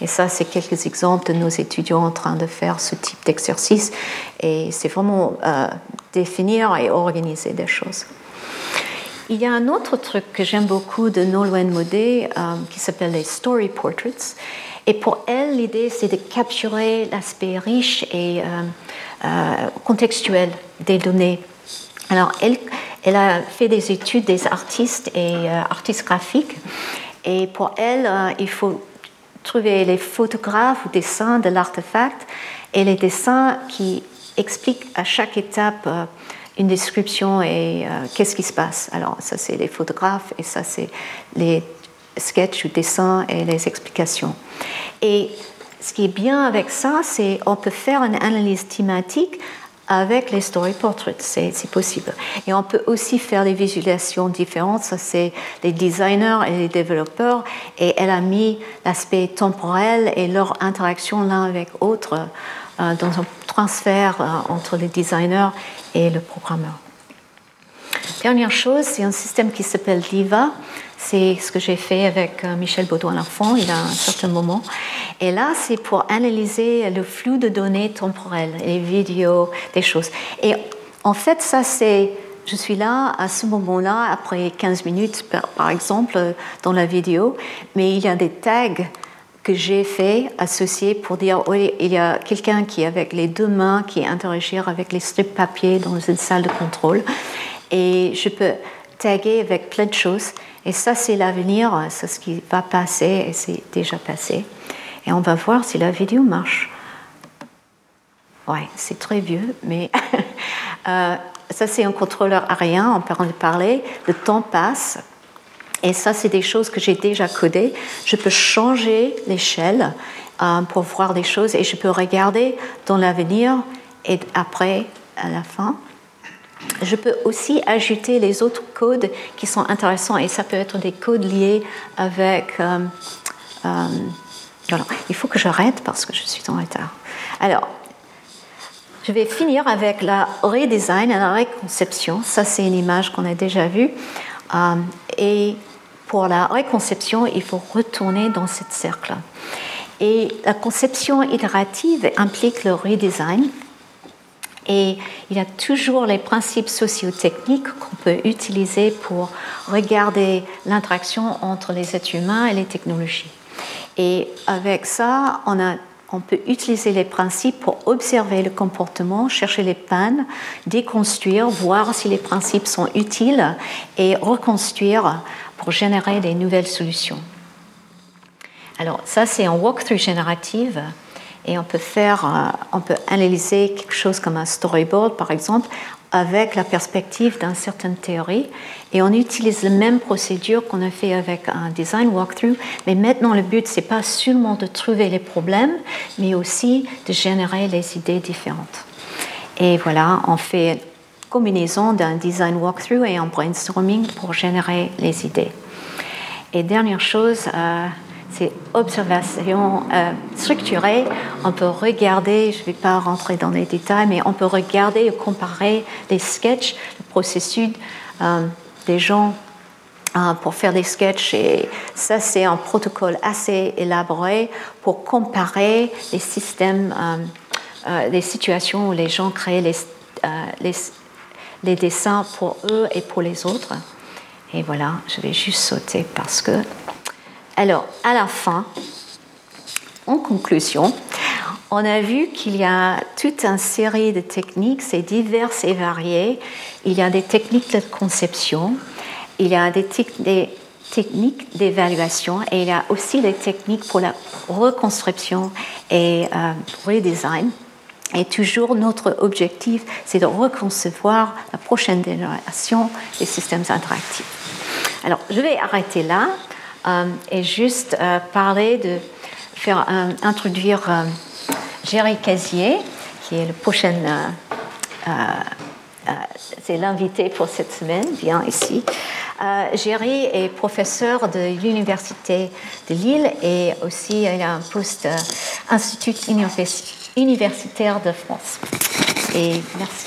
Et ça, c'est quelques exemples de nos étudiants en train de faire ce type d'exercice. Et c'est vraiment euh, définir et organiser des choses. Il y a un autre truc que j'aime beaucoup de Nolwenn Modé euh, qui s'appelle les story portraits. Et pour elle, l'idée, c'est de capturer l'aspect riche et euh, euh, contextuel des données. Alors, elle, a fait des études des artistes et euh, artistes graphiques. Et pour elle, il faut trouver les photographes ou dessins de l'artefact et les dessins qui expliquent à chaque étape une description et qu'est-ce qui se passe. Alors, ça, c'est les photographes et ça, c'est les sketch ou dessin et les explications. Et ce qui est bien avec ça, c'est qu'on peut faire une analyse thématique avec les story portraits, c'est possible. Et on peut aussi faire des visualisations différentes, ça c'est les designers et les développeurs, et elle a mis l'aspect temporel et leur interaction l'un avec l'autre euh, dans un transfert euh, entre les designers et le programmeur. Dernière chose, c'est un système qui s'appelle DIVA. C'est ce que j'ai fait avec euh, Michel Baudouin-Lafont il y a un certain moment. Et là, c'est pour analyser le flux de données temporelles, les vidéos, des choses. Et en fait, ça, c'est. Je suis là à ce moment-là, après 15 minutes, par, exemple, dans la vidéo, mais il y a des tags que j'ai fait associés pour dire oui, il y a quelqu'un qui, avec les deux mains, qui interagir avec les strips papier dans une salle de contrôle. Et je peux taguer avec plein de choses. Et ça, c'est l'avenir, c'est ce qui va passer et c'est déjà passé. Et on va voir si la vidéo marche. Ouais, c'est très vieux, mais euh, ça, c'est un contrôleur aérien, on peut en parler. Le temps passe. Et ça, c'est des choses que j'ai déjà codées. Je peux changer l'échelle euh, pour voir des choses et je peux regarder dans l'avenir et après, à la fin. Je peux aussi ajouter les autres codes qui sont intéressants et ça peut être des codes liés avec... Euh, euh, il faut que j'arrête parce que je suis en retard. Alors, je vais finir avec la redesign et la reconception. Ça, c'est une image qu'on a déjà vue. Euh, et pour la reconception, il faut retourner dans ce cercle. Et la conception itérative implique le redesign. Et il y a toujours les principes sociotechniques qu'on peut utiliser pour regarder l'interaction entre les êtres humains et les technologies. Et avec ça, on, peut utiliser les principes pour observer le comportement, chercher les pannes, déconstruire, voir si les principes sont utiles et reconstruire pour générer des nouvelles solutions. Alors ça, c'est un walkthrough générative et on peut faire, on peut analyser quelque chose comme un storyboard par exemple avec la perspective d'une certaine théorie. Et on utilise la même procédure qu'on a fait avec un design walkthrough. Mais maintenant le but c'est pas seulement de trouver les problèmes mais aussi de générer les idées différentes. Et voilà on fait une combinaison d'un design walkthrough et un brainstorming pour générer les idées. Et dernière chose euh, c'est observation euh, structurée. On peut regarder, je ne vais pas rentrer dans les détails, mais on peut regarder et comparer les sketchs, le processus euh, des gens euh, pour faire des sketchs. Et ça, c'est un protocole assez élaboré pour comparer les systèmes, les situations où les gens créent les, les dessins pour eux et pour les autres. Et voilà, je vais juste sauter parce que alors, à la fin, en conclusion, on a vu qu'il y a toute une série de techniques, c'est diverses et variées. Il y a des techniques de conception, il y a des, techniques d'évaluation et il y a aussi des techniques pour la reconstruction et euh, redesign. Et toujours notre objectif, c'est de reconcevoir la prochaine génération des systèmes interactifs. Alors, je vais arrêter là. Euh, et juste euh, parler de faire introduire euh, Géry Casier, qui est le prochain c'est l'invité pour cette semaine, vient ici. Géry est professeur de l'Université de Lille et aussi il a un poste Institut universitaire de France. Et merci.